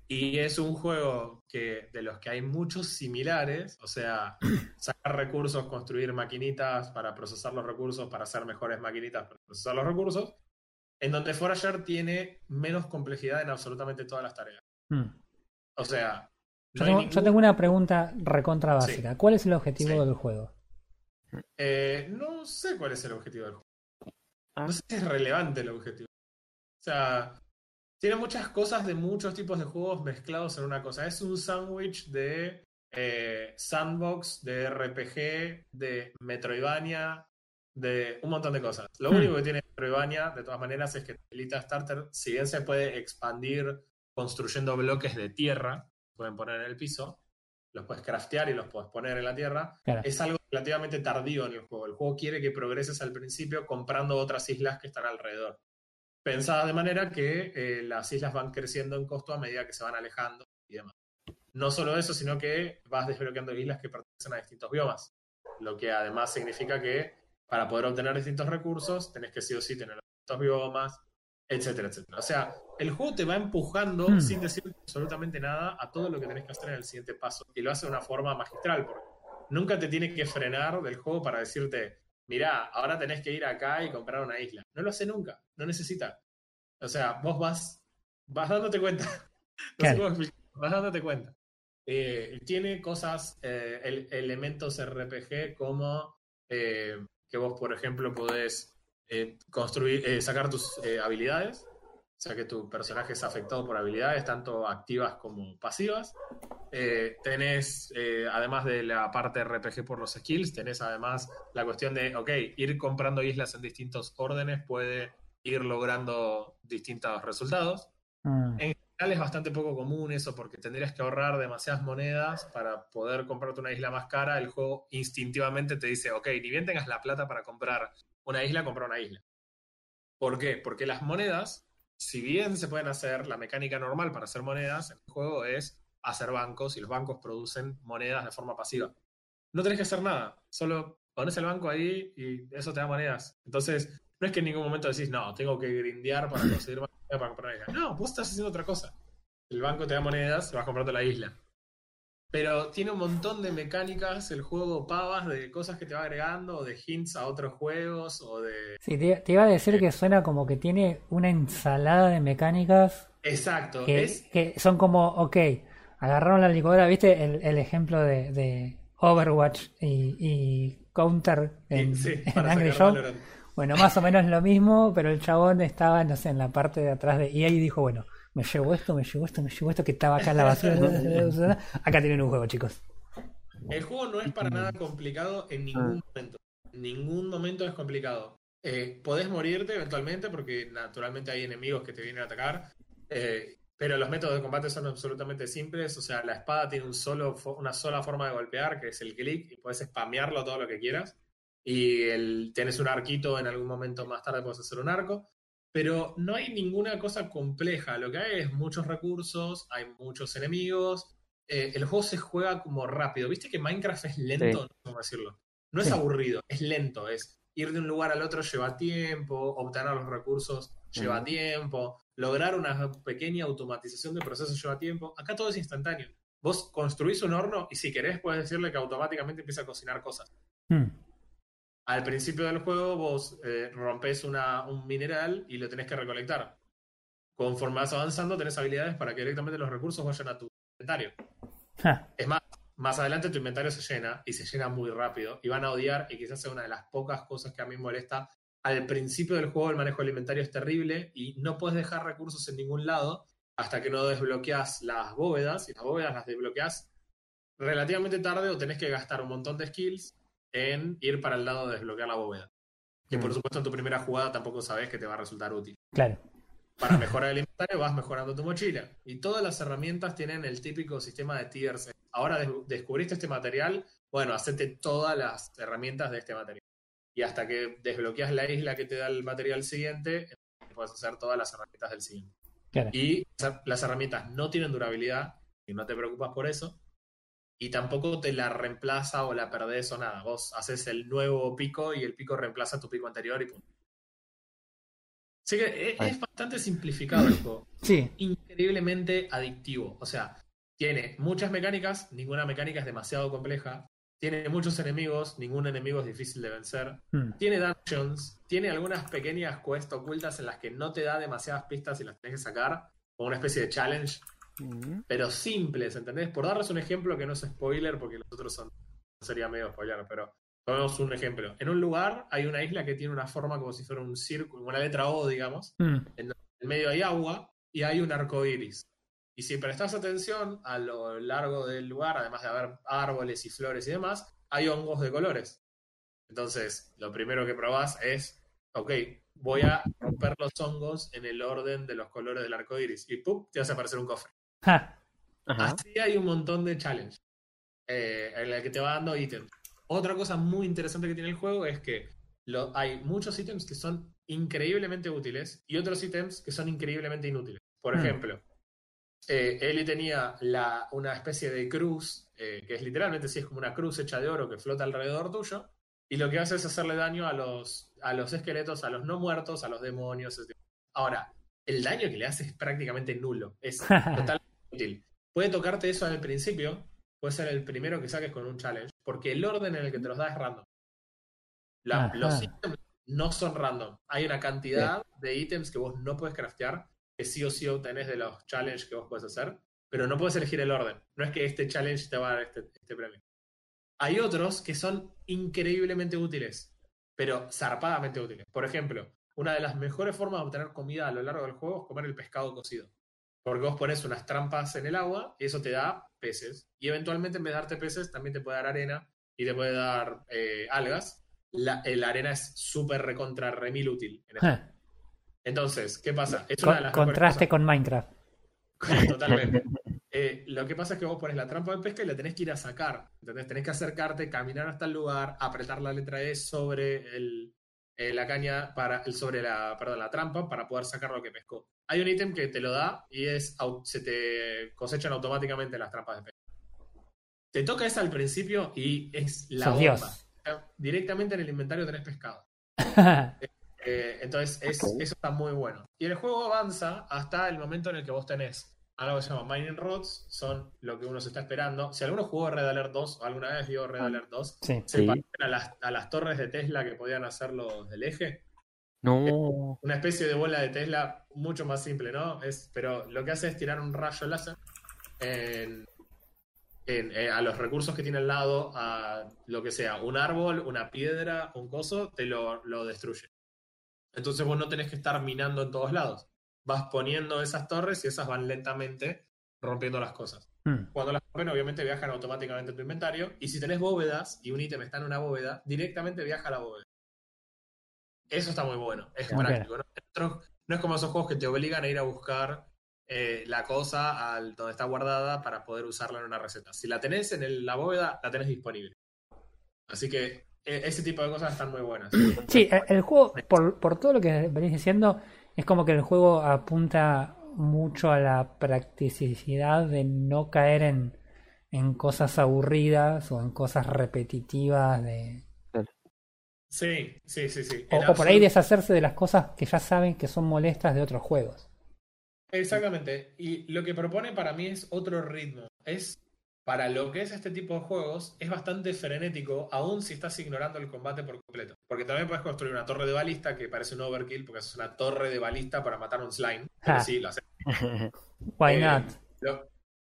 Y es un juego que de los que hay muchos similares, o sea, sacar recursos, construir maquinitas para procesar los recursos, para hacer mejores maquinitas para procesar los recursos, en donde Forager tiene menos complejidad en absolutamente todas las tareas. Hmm. O sea, Yo, no tengo, yo ningún- tengo una pregunta recontra Sí. básica. ¿Cuál es el objetivo Sí. del juego? Eh, no sé cuál es el objetivo del juego. Ah. No sé si es relevante el objetivo. O sea, tiene muchas cosas de muchos tipos de juegos mezclados en una cosa. Es un sándwich de eh, sandbox, de RPG, de Metroidvania, de un montón de cosas. Lo Hmm. único que tiene Metroidvania, de todas maneras, es que Elita Starter, si bien se puede expandir construyendo bloques de tierra, pueden poner en el piso, los puedes craftear y los puedes poner en la tierra, Claro. es algo relativamente tardío en el juego. El juego quiere que progreses al principio comprando otras islas que están alrededor. Pensadas de manera que eh, las islas van creciendo en costo a medida que se van alejando y demás. No solo eso, sino que vas desbloqueando islas que pertenecen a distintos biomas. Lo que además significa que para poder obtener distintos recursos tenés que sí o sí tener distintos biomas, etcétera, etcétera. O sea, el juego te va empujando Hmm. sin decir absolutamente nada a todo lo que tenés que hacer en el siguiente paso. Y lo hace de una forma magistral, porque nunca te tiene que frenar del juego para decirte, mirá, ahora tenés que ir acá y comprar una isla. No lo hace nunca, no necesita. O sea, vos vas, vas dándote cuenta. Claro. vas dándote cuenta. Eh, tiene cosas, eh, el- elementos RPG como eh, que vos, por ejemplo, podés eh, construir, eh, sacar tus eh, habilidades. O sea que tu personaje es afectado por habilidades, tanto activas como pasivas. Eh, tenés, además de la parte RPG por los skills, tenés además la cuestión de, ok, ir comprando islas en distintos órdenes puede ir logrando distintos resultados. Hmm. En general es bastante poco común eso porque tendrías que ahorrar demasiadas monedas para poder comprarte una isla más cara. El juego instintivamente te dice, ok, ni bien tengas la plata para comprar una isla, compra una isla. ¿Por qué? Porque las monedas, si bien se pueden hacer, la mecánica normal para hacer monedas en el juego es hacer bancos y los bancos producen monedas de forma pasiva. No tenés que hacer nada, solo pones el banco ahí y eso te da monedas. Entonces, no es que en ningún momento decís, no, tengo que grindear para conseguir monedas para comprar una isla. No, vos estás haciendo otra cosa. El banco te da monedas vas comprando la isla. Pero tiene un montón de mecánicas, el juego pavas, de cosas que te va agregando, o de hints a otros juegos, o de... Sí, te, te iba a decir que suena como que tiene una ensalada de mecánicas Exacto, que, es... que son como, ok, agarraron la licuadora, ¿viste? El, el ejemplo de, de Overwatch y, y Counter en, sí, en Angry Show. Valorant. Bueno, más o menos lo mismo, pero el chabón estaba, no sé, en la parte de atrás de EA y dijo, bueno, me llevo esto, me llevo esto, me llevo esto que estaba acá en la basura. acá tienen un juego, chicos. El juego no es para nada complicado en ningún momento. En ningún momento es complicado. Eh, podés morirte eventualmente porque naturalmente hay enemigos que te vienen a atacar, eh, pero los métodos de combate son absolutamente simples. O sea, la espada tiene un solo, una sola forma de golpear, que es el clic, y puedes spamearlo todo lo que quieras. Y el, tienes un arquito en algún momento más tarde, puedes hacer un arco. Pero no hay ninguna cosa compleja. Lo que hay es muchos recursos, hay muchos enemigos, eh, el juego se juega como rápido. ¿Viste que Minecraft es lento? Sí. Cómo decirlo. No es aburrido, es lento. Es ir de un lugar al otro lleva tiempo, obtener los recursos lleva tiempo, lograr una pequeña automatización del proceso lleva tiempo. Acá todo es instantáneo. Vos construís un horno y si querés puedes decirle que automáticamente empieza a cocinar cosas. Hmm. Al principio del juego vos eh, rompes una, un mineral y lo tenés que recolectar. Conforme vas avanzando tenés habilidades para que directamente los recursos vayan a tu inventario. Es más, más adelante tu inventario se llena y se llena muy rápido y van a odiar y quizás sea una de las pocas cosas que a mí me molesta. Al principio del juego el manejo del inventario es terrible y no puedes dejar recursos en ningún lado hasta que no desbloqueas las bóvedas y las bóvedas las desbloqueas relativamente tarde o tenés que gastar un montón de skills en ir para el lado de desbloquear la bóveda. Que por Mm. supuesto en tu primera jugada tampoco sabes que te va a resultar útil. Claro. Para mejorar el inventario vas mejorando tu mochila. Y todas las herramientas tienen el típico sistema de tiers. Ahora des- descubriste este material, bueno, hacete todas las herramientas de este material. Y hasta que desbloqueas la isla que te da el material siguiente, puedes hacer todas las herramientas del siguiente. Claro. Y las herramientas no tienen durabilidad, y no te preocupas por eso. Y tampoco te la reemplaza o la perdés o nada. Vos haces el nuevo pico y el pico reemplaza tu pico anterior y pum. Así que es, Ahí. es bastante simplificado el juego. Sí, Increíblemente adictivo. O sea, tiene muchas mecánicas, ninguna mecánica es demasiado compleja. Tiene muchos enemigos, ningún enemigo es difícil de vencer. Mm. Tiene dungeons, tiene algunas pequeñas quests ocultas en las que no te da demasiadas pistas y las tenés que sacar, como una especie de challenge, Mm, pero simples, ¿entendés? Por darles un ejemplo que no es spoiler, porque los otros son sería medio spoiler, pero tomemos un ejemplo. En un lugar hay una isla que tiene una forma como si fuera un círculo, una letra O, digamos. Mm. En el medio hay agua y hay un arco iris. Y si prestas atención a lo largo del lugar, además de haber árboles y flores y demás, hay hongos de colores. Entonces, lo primero que probás es, ok, voy a romper los hongos en el orden de los colores del arco iris. Y ¡pum! te hace aparecer un cofre. Ja. Así hay un montón de challenge eh, en el que te va dando ítems. Otra cosa muy interesante que tiene el juego es que lo- hay muchos ítems que son increíblemente útiles y otros ítems que son increíblemente inútiles. Por Hmm. ejemplo, eh, Ellie tenía la, una especie de cruz, eh, que es literalmente sí, es como una cruz hecha de oro que flota alrededor tuyo, y lo que hace es hacerle daño a los, a los esqueletos, a los no muertos, a los demonios. Ahora, el daño que le hace es prácticamente nulo. Es totalmente útil. Puede tocarte eso al principio, puede ser el primero que saques con un challenge, porque el orden en el que te los da es random. La- Ajá. los ítems no son random. Hay una cantidad de ítems que vos no puedes craftear, que sí o sí obtenés de los challenges que vos puedes hacer, pero no puedes elegir el orden. No es que este challenge te va a dar este, este premio. Hay otros que son increíblemente útiles, pero zarpadamente útiles. Por ejemplo, una de las mejores formas de obtener comida a lo largo del juego es comer el pescado cocido. Porque vos pones unas trampas en el agua y eso te da peces. Y eventualmente en vez de darte peces también te puede dar arena y te puede dar eh, algas. La, la arena es súper recontra remil útil. en esto. Ja. Entonces, ¿qué pasa? Es Con- una de las mejores contraste con Minecraft. Totalmente. Eh, lo que pasa es que vos pones la trampa de pesca y la tenés que ir a sacar. ¿entendés? Tenés que acercarte, caminar hasta el lugar, apretar la letra E sobre el, eh, la caña, para, sobre la, perdón, la trampa para poder sacar lo que pescó. Hay un ítem que te lo da y es se te cosechan automáticamente las trampas de pesca. Te toca esa al principio y es la Sos bomba. Dios. Directamente en el inventario tenés pescado. Eh, entonces, es- eso está muy bueno. Y el juego avanza hasta el momento en el que vos tenés algo que se llama Mining Rods, son lo que uno se está esperando. Si alguno jugó Red Alert 2 o alguna vez vio Red Ah. Alert 2, sí. se Sí. parecen a las, a las torres de Tesla que podían hacer los del eje. No. Una especie de bola de Tesla mucho más simple, ¿no? Es, pero lo que hace es tirar un rayo láser en- en- eh, a los recursos que tiene al lado, a lo que sea, un árbol, una piedra, un coso, te lo, lo destruye. Entonces vos no tenés que estar minando en todos lados. Vas poniendo esas torres y esas van lentamente rompiendo las cosas. Mm. Cuando las rompen, obviamente viajan automáticamente a tu inventario. Y si tenés bóvedas y un ítem está en una bóveda, directamente viaja a la bóveda. Eso está muy bueno. Es Ok. práctico. ¿no? Es como esos juegos que te obligan a ir a buscar eh, la cosa al, donde está guardada para poder usarla en una receta. Si la tenés en el- la bóveda, la tenés disponible. Así que e- ese tipo de cosas están muy buenas. Sí, el, el juego, por, por todo lo que venís diciendo, es como que el juego apunta mucho a la practicidad de no caer en, en cosas aburridas o en cosas repetitivas de Sí, sí, sí, sí. o, por ahí deshacerse de las cosas que ya saben que son molestas de otros juegos. Exactamente. Y lo que propone para mí es otro ritmo. Es, para lo que es este tipo de juegos, es bastante frenético, aun si estás ignorando el combate por completo. Porque también puedes construir una torre de balista que parece un overkill, porque es una torre de balista para matar un slime. Ah. sí, lo haces. Why Eh, not? Lo,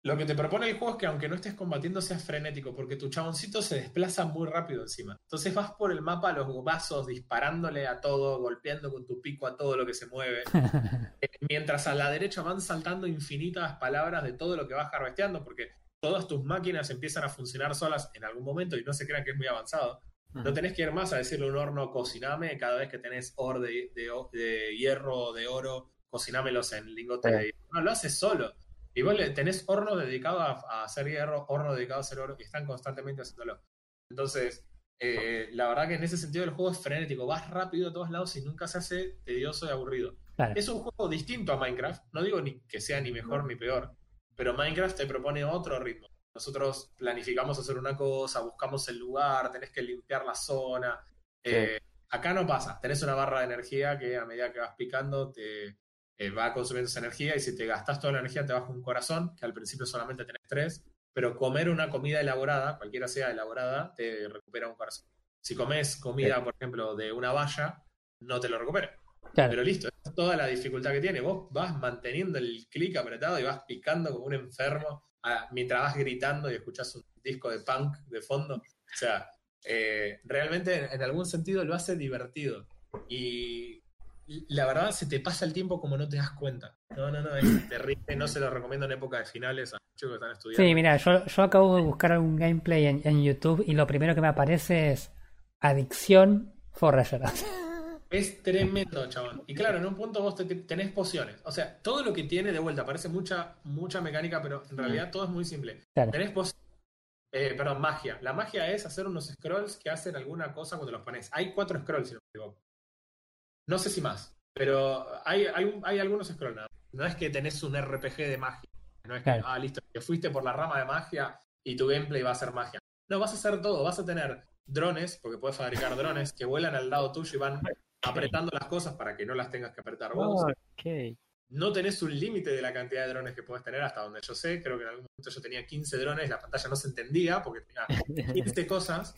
lo que te propone el juego es que aunque no estés combatiendo seas frenético, porque tu chaboncito se desplaza muy rápido encima. Entonces vas por el mapa a los vasos disparándole a todo, golpeando con tu pico a todo lo que se mueve. Eh, Mientras a la derecha van saltando infinitas palabras de todo lo que vas harvesteando, porque todas tus máquinas empiezan a funcionar solas en algún momento y no se crean que es muy avanzado. No tenés que ir más a decirle a un horno, cociname cada vez que tenés oro de, de, de hierro, de oro, cocinámelos en lingotes de hierro. No, lo haces solo. Y vos le tenés horno dedicado a, a hacer hierro, horno dedicado a hacer oro, y están constantemente haciéndolo. Entonces, eh, la verdad que en ese sentido el juego es frenético, vas rápido a todos lados y nunca se hace tedioso y aburrido. Claro. Es un juego distinto a Minecraft, no digo ni que sea ni mejor ni peor, pero Minecraft te propone otro ritmo. nosotros planificamos hacer una cosa, buscamos el lugar, tenés que limpiar la zona. Eh, acá no pasa, tenés una barra de energía que a medida que vas picando te eh, va consumiendo esa energía y si te gastas toda la energía te baja un corazón, que al principio solamente tenés tres, pero comer una comida elaborada, cualquiera sea elaborada, te recupera un corazón. Si comes comida, por ejemplo, de una valla, no te lo recupera. Claro. Pero listo, es toda la dificultad que tiene. Vos vas manteniendo el clic apretado y vas picando como un enfermo a- mientras vas gritando y escuchás un disco de punk de fondo. O sea, eh, realmente en, en algún sentido lo hace divertido. Y la verdad se te pasa el tiempo como no te das cuenta. No, no, no, es terrible. No se lo recomiendo en época de finales a los chicos que están estudiando. Sí, mira, yo, yo acabo de buscar un gameplay en, en YouTube y lo primero que me aparece es Adicción Forager. Es tremendo, chabón. Y claro, en un punto vos te- te- tenés pociones. O sea, todo lo que tiene de vuelta parece mucha, mucha mecánica, pero en realidad todo es muy simple. Claro. Tenés pos- eh, perdón, magia. La magia es hacer unos scrolls que hacen alguna cosa cuando los pones. Hay cuatro scrolls, si no me equivoco. No sé si más, pero hay, hay, hay algunos scrolls. nada más. No es que tenés un RPG de magia. No es que, Claro. ah, listo, que fuiste por la rama de magia y tu gameplay va a ser magia. No, vas a hacer todo. Vas a tener drones, porque puedes fabricar drones que vuelan al lado tuyo y van apretando las cosas para que no las tengas que apretar vos. Ok. No tenés un límite de la cantidad de drones que puedes tener, hasta donde yo sé. Creo que en algún momento yo tenía 15 drones, la pantalla no se entendía porque tenía 15 cosas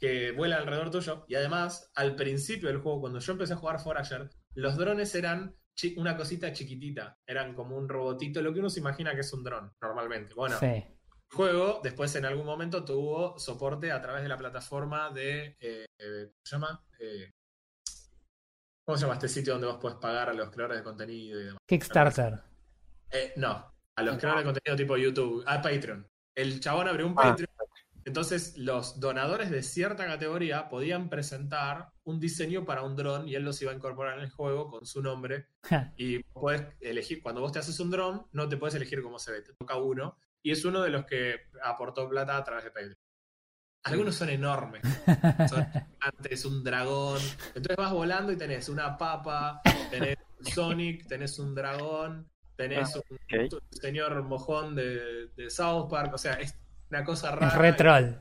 que vuelan alrededor tuyo. Y además, al principio del juego, cuando yo empecé a jugar Forager, los drones eran una cosita chiquitita. Eran como un robotito, lo que uno se imagina que es un dron normalmente. Bueno, Sí. el juego después en algún momento tuvo soporte a través de la plataforma de. eh, eh, ¿Cómo se llama? Eh, ¿Cómo se llama este sitio donde vos podés pagar a los creadores de contenido y demás? Kickstarter. Eh, no, a los creadores de contenido tipo YouTube, a Patreon. El chabón abrió un Ah. Patreon. Entonces, los donadores de cierta categoría podían presentar un diseño para un dron y él los iba a incorporar en el juego con su nombre. Y puedes elegir, cuando vos te haces un dron, no te puedes elegir cómo se ve, te toca uno. Y es uno de los que aportó plata a través de Patreon. Algunos son enormes. Son gigantes, un dragón. Entonces vas volando y tenés una papa, tenés un Sonic, tenés un dragón, tenés un, ok. un señor mojón de, de South Park. O sea, es una cosa Es rara. re troll.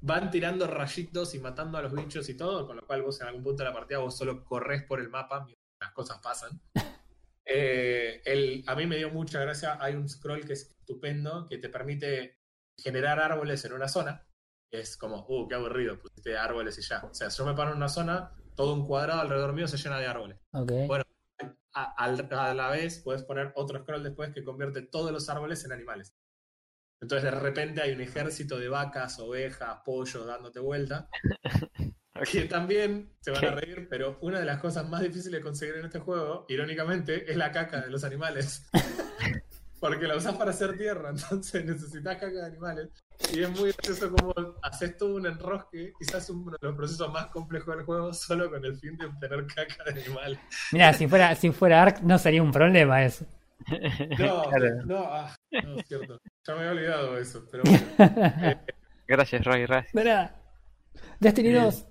Van tirando rayitos y matando a los bichos y todo, con lo cual vos en algún punto de la partida vos solo corres por el mapa mientras las cosas pasan. Eh, el- a mí me dio mucha gracia, hay un scroll que es estupendo, que te permite generar árboles en una zona. Es como, uh, qué aburrido, pusiste árboles y ya. O sea, si yo me paro en una zona, todo un cuadrado alrededor mío se llena de árboles. Bueno, A, a la vez puedes poner otro scroll después que convierte todos los árboles en animales. Entonces de repente hay un ejército de vacas, ovejas, pollos dándote vuelta. Que también se van a reír, pero una de las cosas más difíciles de conseguir en este juego, irónicamente, es la caca de los animales. Porque la usas para hacer tierra, entonces necesitas caca de animales. Y es muy gracioso como haces todo un enrosque, quizás uno de los procesos más complejos del juego, solo con el fin de obtener caca de animales. Mira, si fuera, si fuera Ark no sería un problema eso. No, Claro. no, ah, no, es cierto. Ya me había olvidado de eso, pero bueno. Gracias, Ray, gracias. Mira. Destiny Bien. 2.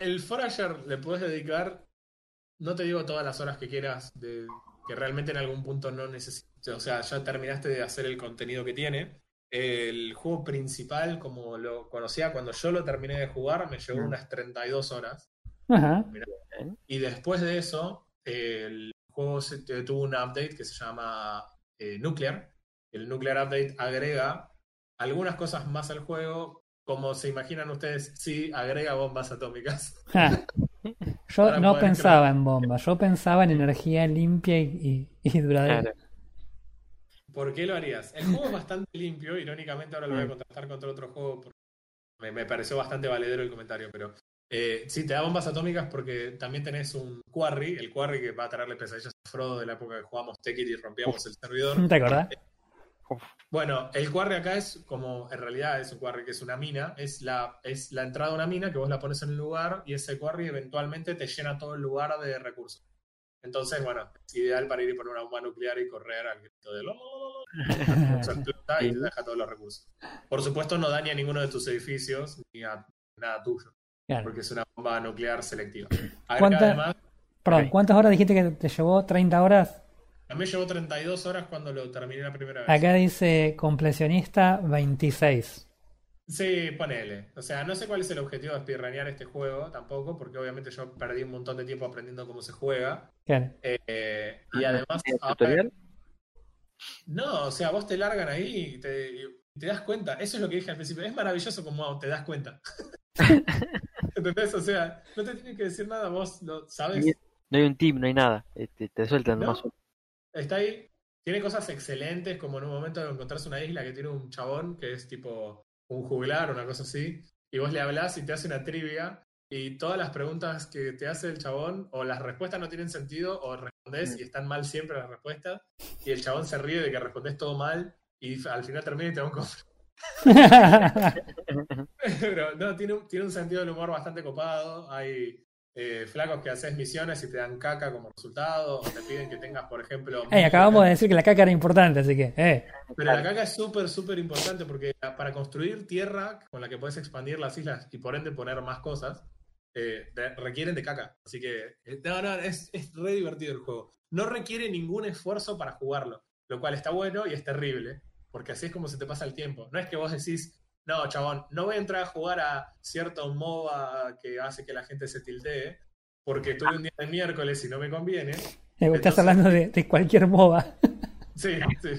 El Forager le puedes dedicar, no te digo todas las horas que quieras, de, que realmente en algún punto no necesites, o sea, ya terminaste de hacer el contenido que tiene. El juego principal, como lo conocía cuando yo lo terminé de jugar, me llevó Mm. unas 32 horas. Ajá. Y después de eso, el juego se- tuvo un update que se llama eh, Nuclear. El Nuclear Update agrega algunas cosas más al juego. Como se imaginan ustedes, sí, agrega bombas atómicas. Ja. Yo no pensaba en bombas, yo pensaba en energía limpia y, y- y duradera. Claro. ¿Por qué lo harías? El juego es bastante limpio, irónicamente ahora lo voy a Mm. contrastar contra otro juego porque me, me pareció bastante valedero el comentario, pero eh, sí, te da bombas atómicas porque también tenés un quarry, el quarry que va a traerle pesadillas a Frodo de la época que jugamos Tekkit y rompíamos el servidor. ¿Te acordás? Uf, Bueno, el quarry acá es como, en realidad es un quarry que es una mina, es la, es la entrada a una mina que vos la pones en un lugar y ese quarry eventualmente te llena todo el lugar de recursos. Entonces, bueno, es ideal para ir y poner una bomba nuclear y correr al grito de lo, se explota y te deja todos los recursos. Por supuesto, no daña a ninguno de tus edificios ni a nada tuyo, Claro. porque es una bomba nuclear selectiva. Agrega ¿Cuánta- además, Perdón. ¿cuántas horas dijiste que te llevó? ¿30 horas? A mí llevó 32 horas cuando lo terminé la primera vez. Acá dice completionista 26. Sí, ponele. O sea, no sé cuál es el objetivo de speedrunear este juego tampoco, porque obviamente yo perdí un montón de tiempo aprendiendo cómo se juega. Claro. Eh, y además, ¿El ahora- tutorial? no, o sea, vos te largan ahí y te, y te das cuenta. Eso es lo que dije al principio. Es maravilloso como te das cuenta. ¿Entendés? O sea, no te tiene que decir nada, vos lo sabes. No hay un team, no hay nada. Eh, Te, sueltan ¿No? nomás. Está ahí. Tiene cosas excelentes, como en un momento encontrás una isla que tiene un chabón que es tipo un juglar o una cosa así, y vos le hablas y te hace una trivia, y todas las preguntas que te hace el chabón, o las respuestas no tienen sentido, o respondés y están mal siempre las respuestas, y el chabón se ríe de que respondés todo mal, y al final termina y te da un cofre. Pero no, tiene un, tiene un sentido del humor bastante copado. Hay eh, flacos que haces misiones y te dan caca como resultado, o te piden que tengas, por ejemplo. Acabamos de decir que la caca era importante, así que, eh. Pero la caca es súper, súper importante porque para construir tierra con la que puedes expandir las islas y por ende poner más cosas, eh, requieren de caca. Así que, no, no, es, es re divertido el juego. No requiere ningún esfuerzo para jugarlo, lo cual está bueno y es terrible, porque así es como se te pasa el tiempo. No es que vos decís, no, chabón, no voy a entrar a jugar a cierto MOBA que hace que la gente se tildee, porque tuve un día de miércoles y no me conviene. Estás Entonces- hablando de, de cualquier MOBA. Sí, sí.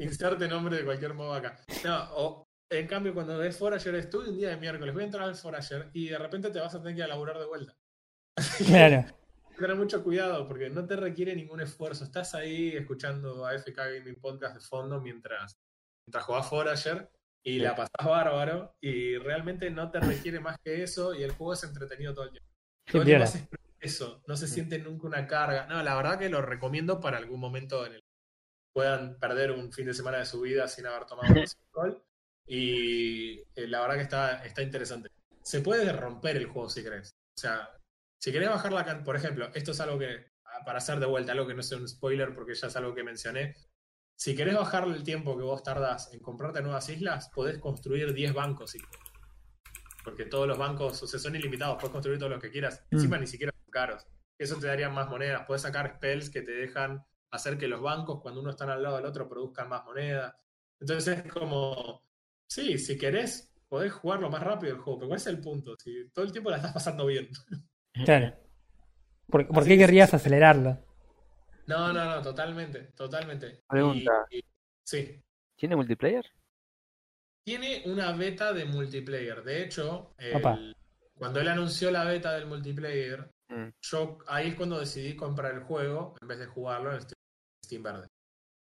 Inserte nombre de cualquier modo acá. No, o en cambio, cuando ves Forager, estuve un día de miércoles, voy a entrar al Forager y de repente te vas a tener que laburar de vuelta. Claro. Tener mucho cuidado porque no te requiere ningún esfuerzo. Estás ahí escuchando a FK Gaming Podcast de fondo mientras, mientras jugás Forager y la pasás bárbaro y realmente no te requiere más que eso y el juego es entretenido todo el tiempo. Qué Todo el tiempo piola. haces eso, no se siente nunca una carga. No, la verdad que lo recomiendo para algún momento en el que puedan perder un fin de semana de su vida sin haber tomado alcohol. Y eh, la verdad que está, está interesante. Se puede romper el juego si querés. O sea, si querés bajar la por ejemplo, esto es algo que, ah, para hacer de vuelta, algo que no sea un spoiler porque ya es algo que mencioné. Si querés bajar el tiempo que vos tardás en comprarte nuevas islas, podés construir 10 bancos. Porque todos los bancos, o sea, son ilimitados, puedes construir todo lo que quieras. Mm. Encima ni siquiera son caros. Eso te daría más monedas. Puedes sacar spells que te dejan hacer que los bancos, cuando uno está al lado del otro, produzcan más monedas. Entonces es como, sí, si querés, podés jugarlo más rápido el juego, pero ¿cuál es el punto? Si todo el tiempo la estás pasando bien. Claro. ¿Por, por qué que- querrías acelerarlo? No, no, no, totalmente, totalmente. Pregunta. Y- y- sí, ¿Tiene multiplayer? tiene una beta de multiplayer. De hecho, el- cuando él anunció la beta del multiplayer, Mm. yo ahí es cuando decidí comprar el juego en vez de jugarlo en Steam, Steam Verde.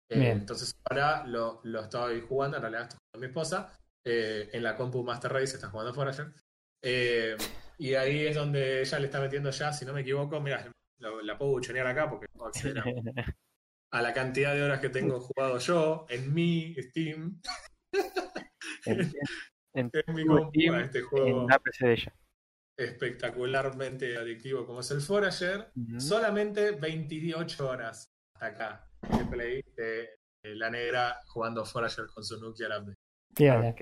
Eh, entonces ahora lo, lo estoy jugando, en realidad estoy jugando con mi esposa, eh, en la compu Master Race está jugando Forager. Eh, y ahí es donde ella le está metiendo ya, si no me equivoco, mira, lo- la puedo buchonear acá porque puedo acceder a, a la cantidad de horas que tengo jugado yo en mi Steam, En, en, en mi compu, este juego en la PC de ella. espectacularmente adictivo como es el Forager. Solamente 28 horas hasta acá de play de, de la negra jugando Forager con su Nuclear Update. Piola. Ok.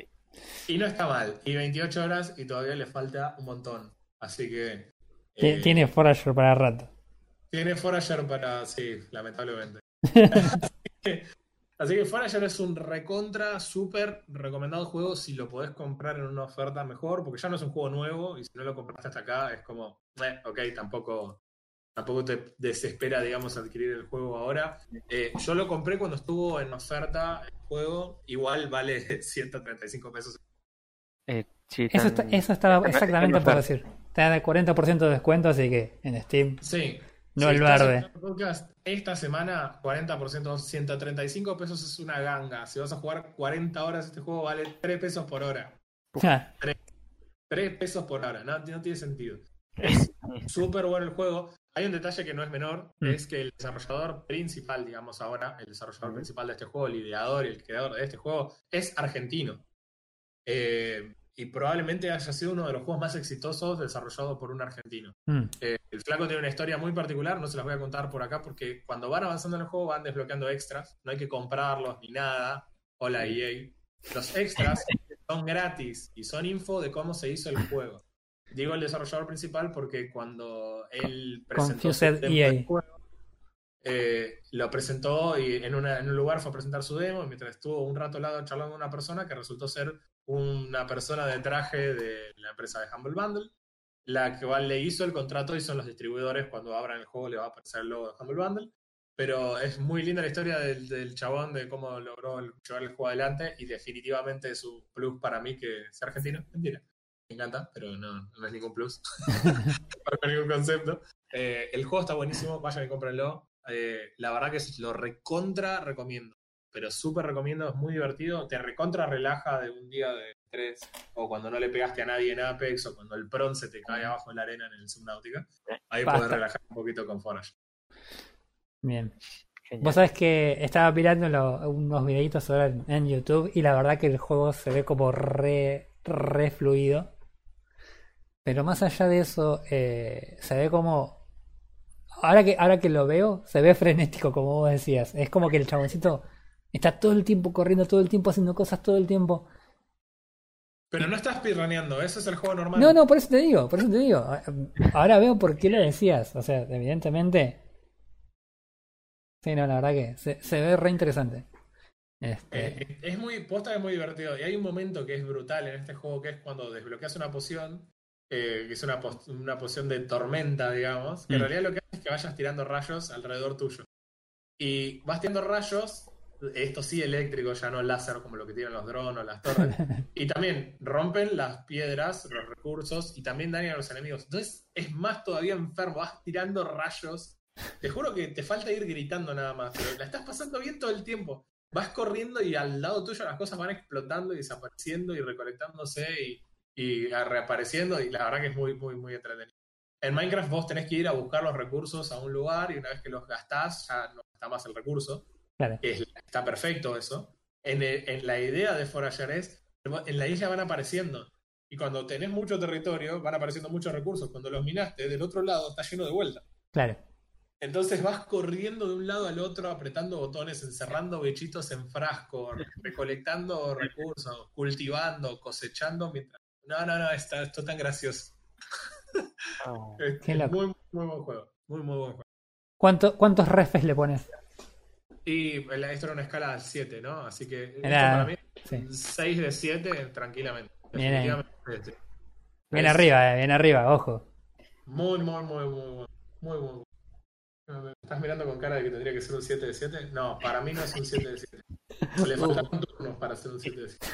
Y no está mal. Y 28 horas y todavía le falta un montón. Así que. Eh, Tiene Forager para rato. Tiene Forager para. Sí, lamentablemente. Así que Forager es un recontra, súper recomendado juego si lo podés comprar en una oferta mejor, porque ya no es un juego nuevo y si no lo compraste hasta acá es como, eh, ok, tampoco, tampoco te desespera, digamos, adquirir el juego ahora. Eh, yo lo compré cuando estuvo en oferta el juego, igual vale 135 pesos. Eh, sí, Eso, está- eso estaba exactamente por decir. Te da el 40% de descuento, así que en Steam. Sí. No Si el verde. podcast esta semana, 40%, 135 pesos es una ganga. Si vas a jugar 40 horas, este juego vale 3 pesos por hora. Ja, 3 pesos por hora, no, no tiene sentido. Es súper bueno el juego. Hay un detalle que no es menor, Mm. es que el desarrollador principal, digamos ahora, el desarrollador principal de este juego, el ideador y el creador de este juego, es argentino. Eh, y probablemente haya sido uno de los juegos más exitosos desarrollado por un argentino. mm, Eh, el flaco tiene una historia muy particular, no se las voy a contar por acá porque cuando van avanzando en el juego van desbloqueando extras, no hay que comprarlos ni nada. Hola EA. Los extras son gratis y son info de cómo se hizo el juego. Digo el desarrollador principal porque cuando él presentó EA. del juego, eh, lo presentó y en, una- en un lugar fue a presentar su demo, y mientras estuvo un rato al lado charlando con una persona que resultó ser una persona de traje de la empresa de Humble Bundle, la que le hizo el contrato y son los distribuidores, cuando abran el juego le va a aparecer el logo de Humble Bundle, pero es muy linda la historia del, del chabón, de cómo logró el- llevar el juego adelante y definitivamente es un plus para mí que sea argentino, mentira. Me encanta, pero no, no es ningún plus. no es ningún concepto. Eh, el juego está buenísimo, vayan y cómprenlo. Eh, la verdad que es- lo recontra recomiendo. Pero súper recomiendo, es muy divertido. Te recontra relaja de un día de estrés. O cuando no le pegaste a nadie en Apex. O cuando el Pron se te cae abajo en la arena en el Subnautica. Ahí Basta. podés relajar un poquito con Forage. Bien. Genial. Vos sabés que estaba mirando lo- unos videitos ahora en, en YouTube y la verdad que el juego se ve como re, re fluido. Pero más allá de eso, eh, se ve como... Ahora que, ahora que lo veo, se ve frenético, como vos decías. Es como que el chaboncito está todo el tiempo corriendo, todo el tiempo haciendo cosas, todo el tiempo. Pero no estás pirraneando, ese es el juego normal. No, no, por eso te digo, por eso te digo. Ahora veo por qué lo decías. O sea, evidentemente. Sí, no, la verdad que se, se ve re interesante. Este, Eh, es muy, posta es muy divertido. Y hay un momento que es brutal en este juego, que es cuando desbloqueas una poción, eh, que es una, una poción de tormenta, digamos, que en Mm. realidad lo que hace es que vayas tirando rayos alrededor tuyo. Y vas tirando rayos, esto sí eléctrico, ya no láser como lo que tienen los drones o las torres. y también rompen las piedras, los recursos, y también dañan a los enemigos. Entonces es más todavía enfermo, vas tirando rayos. Te juro que te falta ir gritando nada más, pero la estás pasando bien todo el tiempo vas corriendo y al lado tuyo las cosas van explotando y desapareciendo y recolectándose y, y reapareciendo y la verdad que es muy, muy, muy entretenido. En Minecraft vos tenés que ir a buscar los recursos a un lugar y una vez que los gastás ya no está más el recurso. Claro. Es- está perfecto eso. En, el- en la idea de Forager es, en la isla van apareciendo y cuando tenés mucho territorio van apareciendo muchos recursos. Cuando los minaste, del otro lado está lleno de vuelta. Claro. Entonces vas corriendo de un lado al otro, apretando botones, encerrando bichitos en frasco, recolectando recursos, cultivando, cosechando, mientras... No, no, no, está, esto es tan gracioso. Oh, Qué loco. muy, muy buen juego. Muy, muy buen juego. ¿Cuánto, ¿Cuántos refes le pones? Y el- esto era una escala 7, ¿no? Así que esto Era- para mí Sí. 6 de 7 tranquilamente. Bien ahí. Definitivamente. Bien arriba, eh, bien arriba, ojo. Muy, muy, muy, muy, muy, muy, muy. ¿Me ¿Estás mirando con cara de que tendría que ser un 7 de 7? No, para mí no es un 7 de 7. Le faltan turnos para ser un 7 de 7.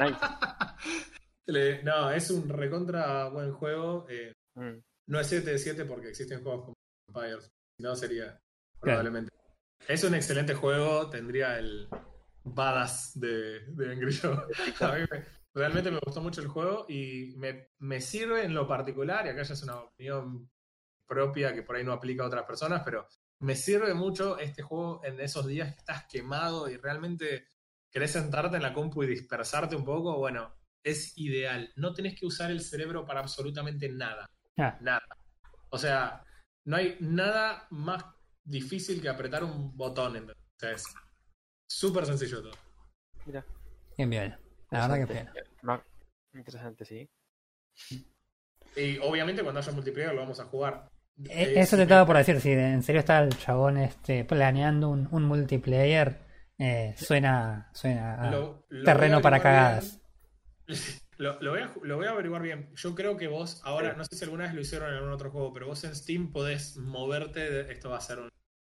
nice. Le- No, es un recontra buen juego. eh, Mm. no es 7 de 7 porque existen juegos como Empires. Si no, sería probablemente. Es un excelente juego. Tendría el badass de, de Angry Joe. A mí me- realmente me gustó mucho el juego y me, me sirve en lo particular, y acá ya es una opinión propia que por ahí no aplica a otras personas, pero me sirve mucho este juego en esos días que estás quemado y realmente querés sentarte en la compu y dispersarte un poco. Bueno, es ideal. No tenés que usar el cerebro para absolutamente nada. Ah, Nada. O sea, no hay nada más difícil que apretar un botón. ¿entendés? O sea, es súper sencillo todo. Mira. bien, bien. La verdad que bien. Interesante, sí. Y obviamente cuando haya multiplayer lo vamos a jugar. Eh, Eh, Eso te estaba por decir, si en serio está el chabón este, planeando un, un multiplayer, eh, suena, suena a lo- lo terreno para cagadas. Lo, lo voy a, lo voy a averiguar bien. Yo creo que vos, ahora, no sé si alguna vez lo hicieron en algún otro juego, pero vos en Steam podés moverte. de- esto va a ser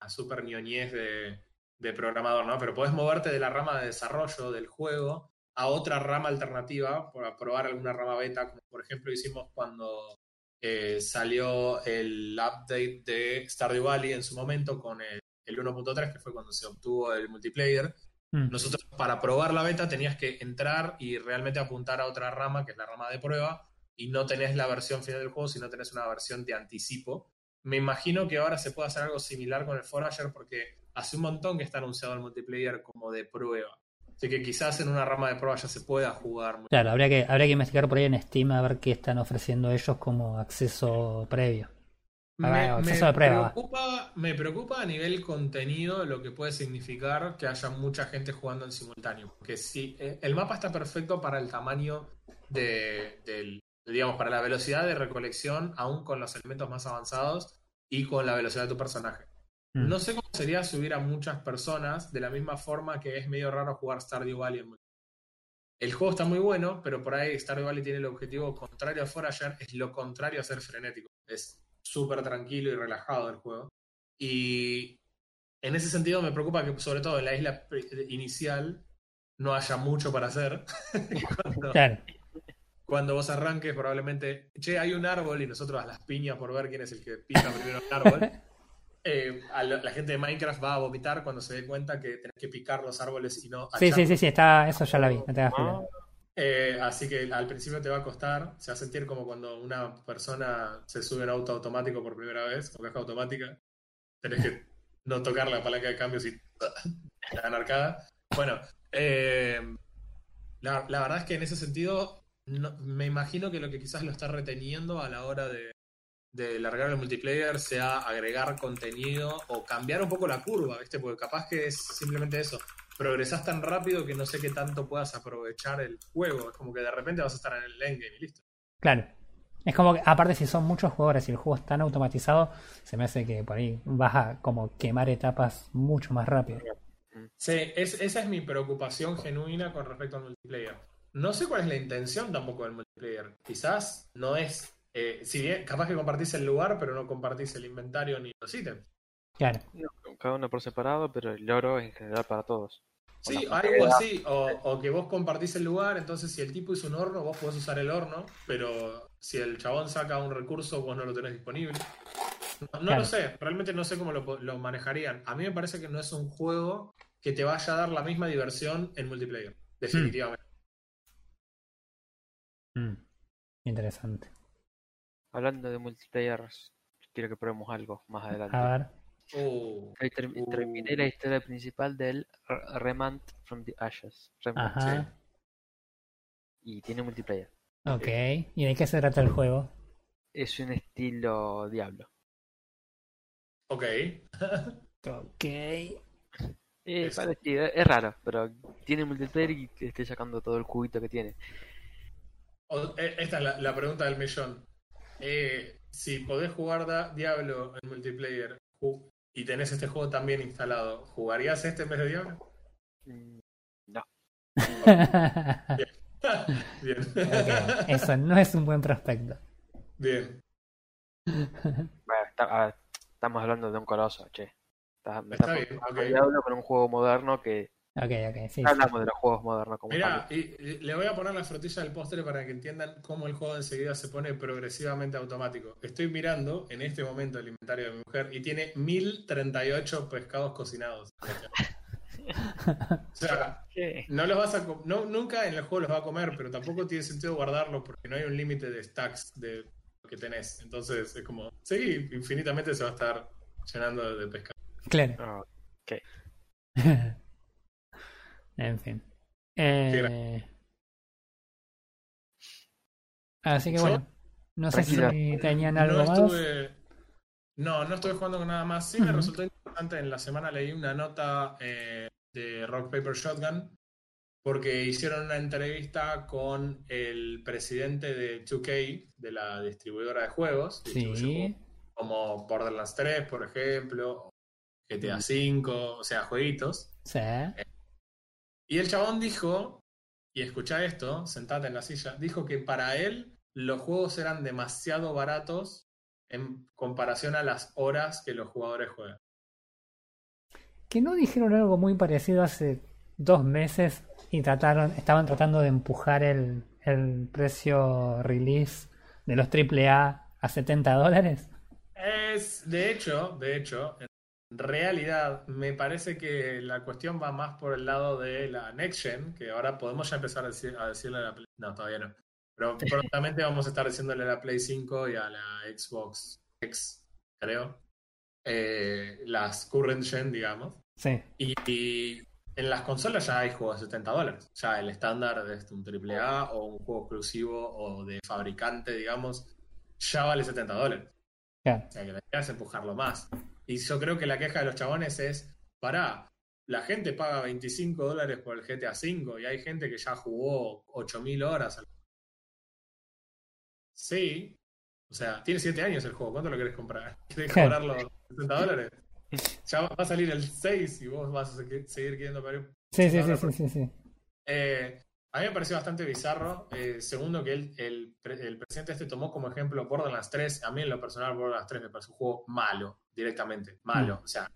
super ñoñez de, de programador, ¿no? Pero podés moverte de la rama de desarrollo del juego a otra rama alternativa para probar alguna rama beta, como por ejemplo hicimos cuando eh, salió el update de Stardew Valley en su momento con el, el 1.3, que fue cuando se obtuvo el multiplayer. Mm, Nosotros para probar la beta tenías que entrar y realmente apuntar a otra rama, que es la rama de prueba, y no tenés la versión final del juego, sino tenés una versión de anticipo. Me imagino que ahora se puede hacer algo similar con el Forager porque hace un montón que está anunciado el multiplayer como de prueba. Así que quizás en una rama de prueba ya se pueda jugar. Claro, habría que, habría que investigar por ahí en Steam a ver qué están ofreciendo ellos como acceso previo. Me, Ah, me acceso de prueba. preocupa, me preocupa a nivel contenido lo que puede significar que haya mucha gente jugando en simultáneo. Porque si eh, el mapa está perfecto para el tamaño de, del, digamos, para la velocidad de recolección, aún con los elementos más avanzados y con la velocidad de tu personaje. Mm. No sé cómo sería subir a muchas personas de la misma forma que es medio raro jugar Stardew Valley en. El juego está muy bueno, pero por ahí Stardew Valley tiene el objetivo contrario a Forager, es lo contrario a ser frenético. Es súper tranquilo y relajado el juego. Y en ese sentido me preocupa que sobre todo en la isla inicial no haya mucho para hacer. cuando, Claro. Cuando vos arranques probablemente, che, hay un árbol y nosotros a las piñas por ver quién es el que pica primero el árbol. Eh, a la, la gente de Minecraft va a vomitar cuando se dé cuenta que tenés que picar los árboles y no Sí, sí, sí, sí, está, eso ya la vi, no te Ah. Eh, así que al principio te va a costar, se va a sentir como cuando una persona se sube en auto automático por primera vez, con caja automática. Tenés que no tocar la palanca de cambios y la dan arcada. Bueno, eh, la, la verdad es que en ese sentido no- me imagino que lo que quizás lo está reteniendo a la hora de, de largar el multiplayer sea agregar contenido o cambiar un poco la curva, ¿viste? Porque capaz que es simplemente eso. Progresás tan rápido que no sé qué tanto puedas aprovechar el juego. Es como que de repente vas a estar en el endgame y listo. Claro. Es como que, aparte, si son muchos jugadores y el juego es tan automatizado, se me hace que por ahí vas a como quemar etapas mucho más rápido. Sí, es, esa es mi preocupación genuina con respecto al multiplayer. No sé cuál es la intención tampoco del multiplayer. Quizás no es. eh, si bien, capaz que compartís el lugar, pero no compartís el inventario ni los ítems. Claro. no, cada uno por separado, pero el oro en general para todos. Sí, algo así. O, o que vos compartís el lugar, entonces si el tipo hizo un horno, vos podés usar el horno, pero si el chabón saca un recurso, vos no lo tenés disponible. No, no Claro. lo sé, realmente no sé cómo lo, lo manejarían. A mí me parece que no es un juego que te vaya a dar la misma diversión en multiplayer, definitivamente. Mm. Interesante. Hablando de multiplayer, quiero que probemos algo más adelante. A ver. Uh, Ahí ter- Uh. terminé la historia principal del R- Remnant from the Ashes. Remnant, Ajá. Y tiene multiplayer. Ok. ¿Y de qué se trata el juego? Es un estilo Diablo. ok. Ok. Es Eso. parecido, es raro, pero tiene multiplayer y te estoy sacando todo el juguito que tiene. Eh, esta es la, la pregunta del millón. Eh, si podés jugar da- Diablo en multiplayer y tenés este juego también instalado, ¿jugarías este en vez de Diablo? Mm, No. Bien. Ok, Eso no es un buen prospecto. Bien. Bueno, está- a ver, estamos hablando de un coloso, che. Está, me Está bien. Diablo con un juego moderno que Ok, ok, sí. sí. hablamos de los juegos modernos como Mira, tal. y, y le voy a poner la frutilla del postre para que entiendan cómo el juego enseguida se pone progresivamente automático. Estoy mirando en este momento el inventario de mi mujer y tiene 1038 pescados cocinados. O sea, ¿Qué? no los vas a no, nunca en el juego los va a comer, pero tampoco tiene sentido guardarlos porque no hay un límite de stacks de lo que tenés. Entonces es como, sí, infinitamente se va a estar llenando de pescado. Claro. Ah, en fin. Eh... Así que ¿Yo? bueno. No sé Tranquila. si tenían algo no más. estuve, no, no estuve jugando con nada más. Sí, me resultó interesante. En la semana leí una nota eh, de Rock Paper Shotgun porque hicieron una entrevista con el presidente de 2K, de la distribuidora de juegos. Sí. Como Borderlands 3, por ejemplo, GTA V, o sea, jueguitos. Sí. Y el chabón dijo, y escucha esto, sentate en la silla, dijo que para él los juegos eran demasiado baratos en comparación a las horas que los jugadores juegan. Que no dijeron algo muy parecido hace dos meses y trataron, estaban tratando de empujar el, el precio release de los AAA a 70 dólares. Es, de hecho, de hecho, en realidad me parece que la cuestión va más por el lado de la Next Gen, que ahora podemos ya empezar a, decir- a decirle a la Play. No, todavía no. Pero prontamente vamos a estar diciéndole a la Play 5 y a la Xbox X, creo. eh, las current gen, digamos. Sí. Y, y en las consolas ya hay juegos de 70 dólares. Ya el estándar de este, un AAA o un juego exclusivo o de fabricante, digamos, ya vale 70 dólares. O sea que la idea es empujarlo más. Y yo creo que la queja de los chabones es, pará, la gente paga 25 dólares por el GTA V y hay gente que ya jugó 8.000 horas. al- Sí. O sea, tiene 7 años el juego. ¿Cuánto lo querés comprar? ¿Querés cobrarlo 70 dólares? Ya va a salir el 6 y vos vas a se- seguir queriendo ver. Sí, sí, sí, sí, sí. Eh, a mí me pareció bastante bizarro. eh, segundo, que él- el, el presidente este tomó como ejemplo Borderlands 3. A mí, en lo personal, Borderlands 3 me parece un juego malo, directamente. Malo. O sea,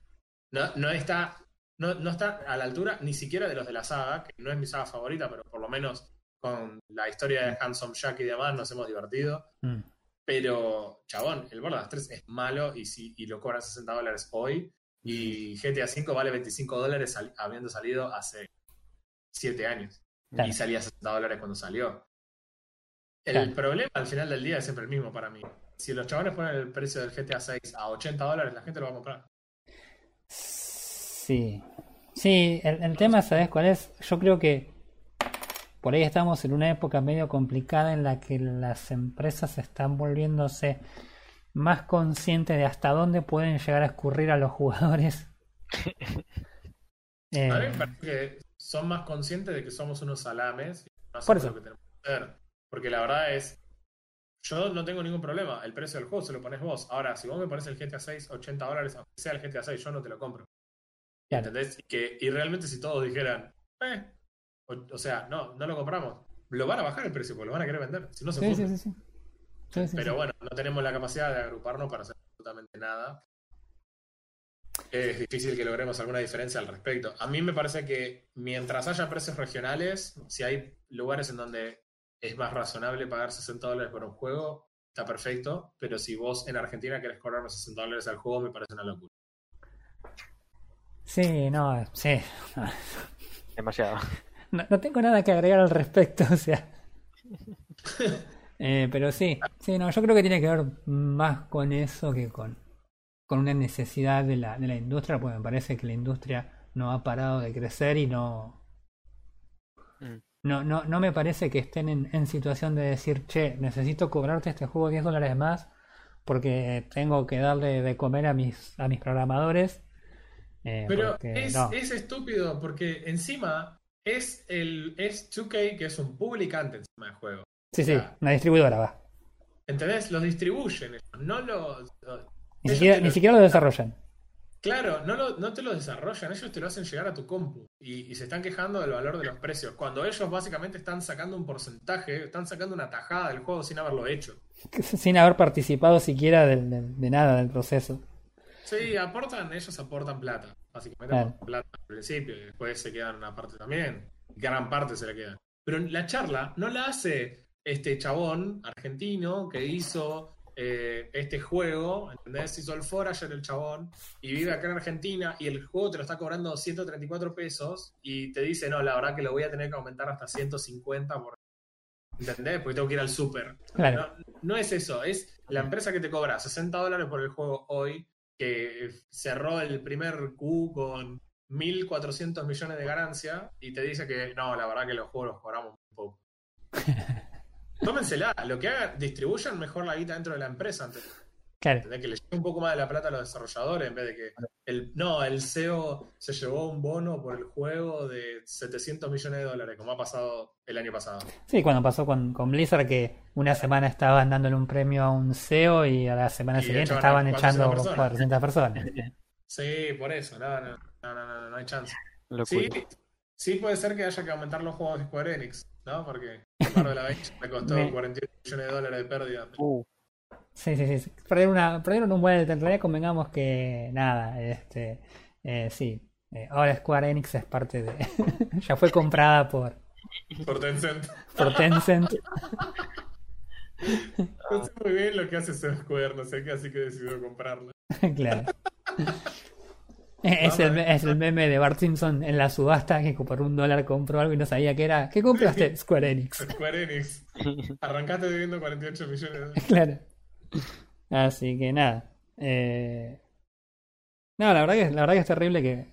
no, no está. No, no está a la altura ni siquiera de los de la saga, que no es mi saga favorita, pero por lo menos con la historia de Handsome Jack y demás nos hemos divertido. Mm. Pero, chabón, el Borderlands 3 es malo y, si, y lo cobran 60 dólares hoy. Y GTA V vale 25 dólares sal- habiendo salido hace 7 años. Claro. Y salía 60 dólares cuando salió. El Claro. problema al final del día es siempre el mismo para mí. Si los chabones ponen el precio del GTA 6 a 80 dólares, la gente lo va a comprar. Sí. Sí, el, el tema, ¿sabes cuál es? Yo creo que por ahí estamos en una época medio complicada en la que las empresas están volviéndose más conscientes de hasta dónde pueden llegar a escurrir a los jugadores. Eh, A mí me parece que son más conscientes de que somos unos salames y no Por hacemos eso. lo que tenemos que hacer. Porque la verdad es, yo no tengo ningún problema. El precio del juego se lo pones vos. Ahora, si vos me pones el GTA 6 80 dólares, aunque sea el GTA 6, yo no te lo compro. Claro. ¿Entendés? Y, que, y realmente si todos dijeran, eh, o, o sea, no, no lo compramos, lo van a bajar el precio porque lo van a querer vender. Si no se sí, sí, sí, sí. Sí, sí, Pero bueno, no tenemos la capacidad de agruparnos para hacer absolutamente nada. Es difícil que logremos alguna diferencia al respecto. A mí me parece que mientras haya precios regionales, si hay lugares en donde es más razonable pagar 60 dólares por un juego, está perfecto. Pero si vos en Argentina querés cobrarme 60 dólares al juego, me parece una locura. Sí, no, sí. Demasiado. No, no tengo nada que agregar al respecto, o sea. Eh, pero sí, sí, no, yo creo que tiene que ver más con eso que con, con una necesidad de la, de la industria, porque me parece que la industria no ha parado de crecer y no. Mm. No, no, no me parece que estén en, en situación de decir, che, necesito cobrarte este juego 10 dólares más porque tengo que darle de comer a mis, a mis programadores. Eh, Pero porque es, no. es estúpido porque encima es el es 2K que es un publicante encima del juego. Sí, sí, una distribuidora va. ¿Entendés? Los distribuyen, no los... los- Ni siquiera, ni siquiera lo desarrollan. Claro, no, lo- no te lo desarrollan, ellos te lo hacen llegar a tu compu y, y se están quejando del valor de los precios, cuando ellos básicamente están sacando un porcentaje, están sacando una tajada del juego sin haberlo hecho. sin haber participado siquiera del- de, nada del proceso. Sí, aportan, ellos aportan plata, básicamente Claro. aportan plata al principio y después se quedan una parte también, gran parte se le queda. Pero la charla no la hace este chabón argentino que hizo eh, este juego, ¿entendés? Hizo el Forager el chabón y vive acá en Argentina y el juego te lo está cobrando 134 pesos y te dice, no, la verdad que lo voy a tener que aumentar hasta 150 por... ¿Entendés? Porque tengo que ir al súper. Claro. No, no es eso, es la empresa que te cobra 60 dólares por el juego hoy, que cerró el primer Q con 1.400 millones de ganancia y te dice que no, la verdad que los juegos los cobramos un poco. Tómensela, lo que hagan, distribuyan mejor la guita dentro de la empresa antes Claro. ¿entendés? que le llegue un poco más de la plata a los desarrolladores en vez de que el no, el CEO se llevó un bono por el juego de 700 millones de dólares, como ha pasado el año pasado. Sí, cuando pasó con, con Blizzard que una semana estaban dándole un premio a un CEO y a la semana Y siguiente estaban echando 400 400 personas. Sí, por eso, no, no, no, no, no, no hay chance. Locura. Sí, sí puede ser que haya que aumentar los juegos de Square Enix, ¿no? Porque da Vinci le costó Me- 48 millones de dólares de pérdida. Uh, Sí, sí, sí. Perdieron, una, perdieron un buen. En realidad, convengamos que nada, este. eh, sí. eh, ahora Square Enix es parte de. ya fue comprada por, Por Tencent. por Tencent. No sé muy bien lo que hace Square, no sé qué, así que decidió comprarlo. claro. Es el, es el meme de Bart Simpson en la subasta que por un dólar compró algo y no sabía qué era. ¿Qué compraste? Square Enix. Square Enix. Arrancaste debiendo 48 millones de dólares. Claro. Así que nada. Eh... No, la verdad que la verdad que es terrible que.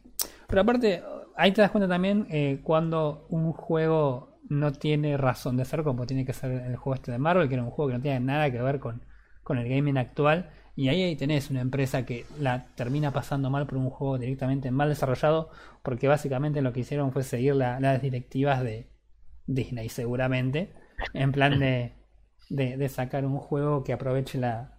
Pero aparte, ahí te das cuenta también eh, cuando un juego no tiene razón de ser, como tiene que ser el juego este de Marvel, que era un juego que no tiene nada que ver con, con el gaming actual. Y ahí, ahí tenés una empresa que la termina pasando mal por un juego directamente mal desarrollado, porque básicamente lo que hicieron fue seguir la- las directivas de Disney, seguramente, en plan de, de, sacar un juego que aproveche la,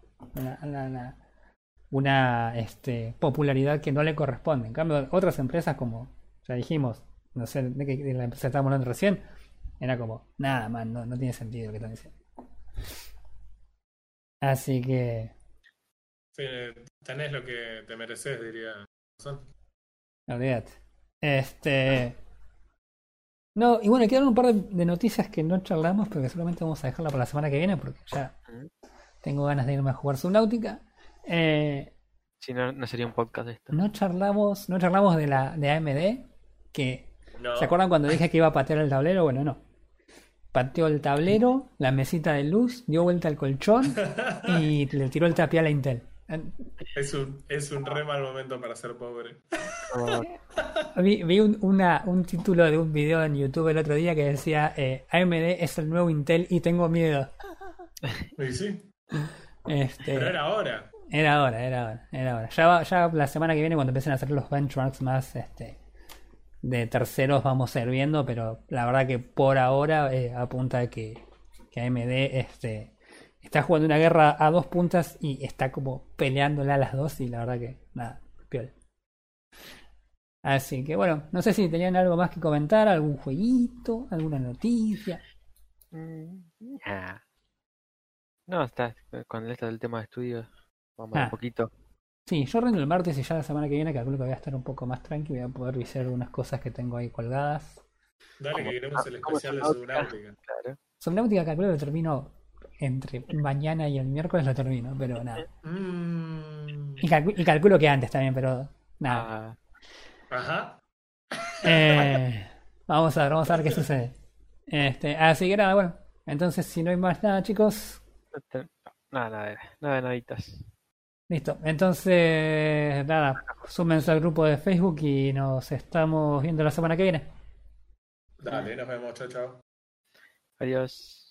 una este, popularidad que no le corresponde. En cambio, otras empresas como, ya dijimos, no sé de la empresa que estábamos hablando recién, era como, nada, man, no, no tiene sentido lo que están diciendo. Así que, tenés lo que te mereces, diría. Olvídate. Este. No, y bueno, quedaron un par de, de noticias que no charlamos, pero que seguramente vamos a dejarla para la semana que viene, porque ya tengo ganas de irme a jugar Subnautica. Eh, Si no, no sería un podcast esto. no charlamos, no charlamos de la de AMD, que No. ¿se acuerdan cuando dije que iba a patear el tablero? Bueno, no. Pateó el tablero, la mesita de luz, dio vuelta al colchón y le tiró el tapial a Intel. Es un, es un re mal momento para ser pobre. Vi, vi un, una- un título de un video en YouTube el otro día que decía eh, AMD es el nuevo Intel y tengo miedo. Y sí, Este, pero era ahora. Era hora, era hora, era hora. Ya, va- ya la semana que viene cuando empiecen a hacer los benchmarks más este de terceros vamos a ir viendo, pero la verdad que por ahora eh, apunta que, que AMD este, está jugando una guerra a dos puntas y está como peleándola a las dos y la verdad que nada, piola. Así que bueno, no sé si tenían algo más que comentar, algún jueguito, alguna noticia. Mm, nah. No, está. Con esto del tema de estudios, vamos ver Ah. un poquito. Sí, yo rindo el martes y ya la semana que viene calculo que voy a estar un poco más tranqui, voy a poder visitar algunas cosas que tengo ahí colgadas. Dale que queremos el ¿Cómo especial de Subnautica? Subnautica. Claro. Subnautica calculo que lo termino entre mañana y el miércoles lo termino, pero nada. Mm. Y, calcu- y calculo que antes también, pero nada. Ah, Ajá. Eh, vamos a ver, vamos a ver qué sucede. Este, así que nada, bueno. Entonces, si no hay más nada, chicos, no te- nada, nada, nada de naditas. listo. Entonces, nada, súmense al grupo de Facebook y nos estamos viendo la semana que viene. Dale, nos vemos. Chao, chao. Adiós.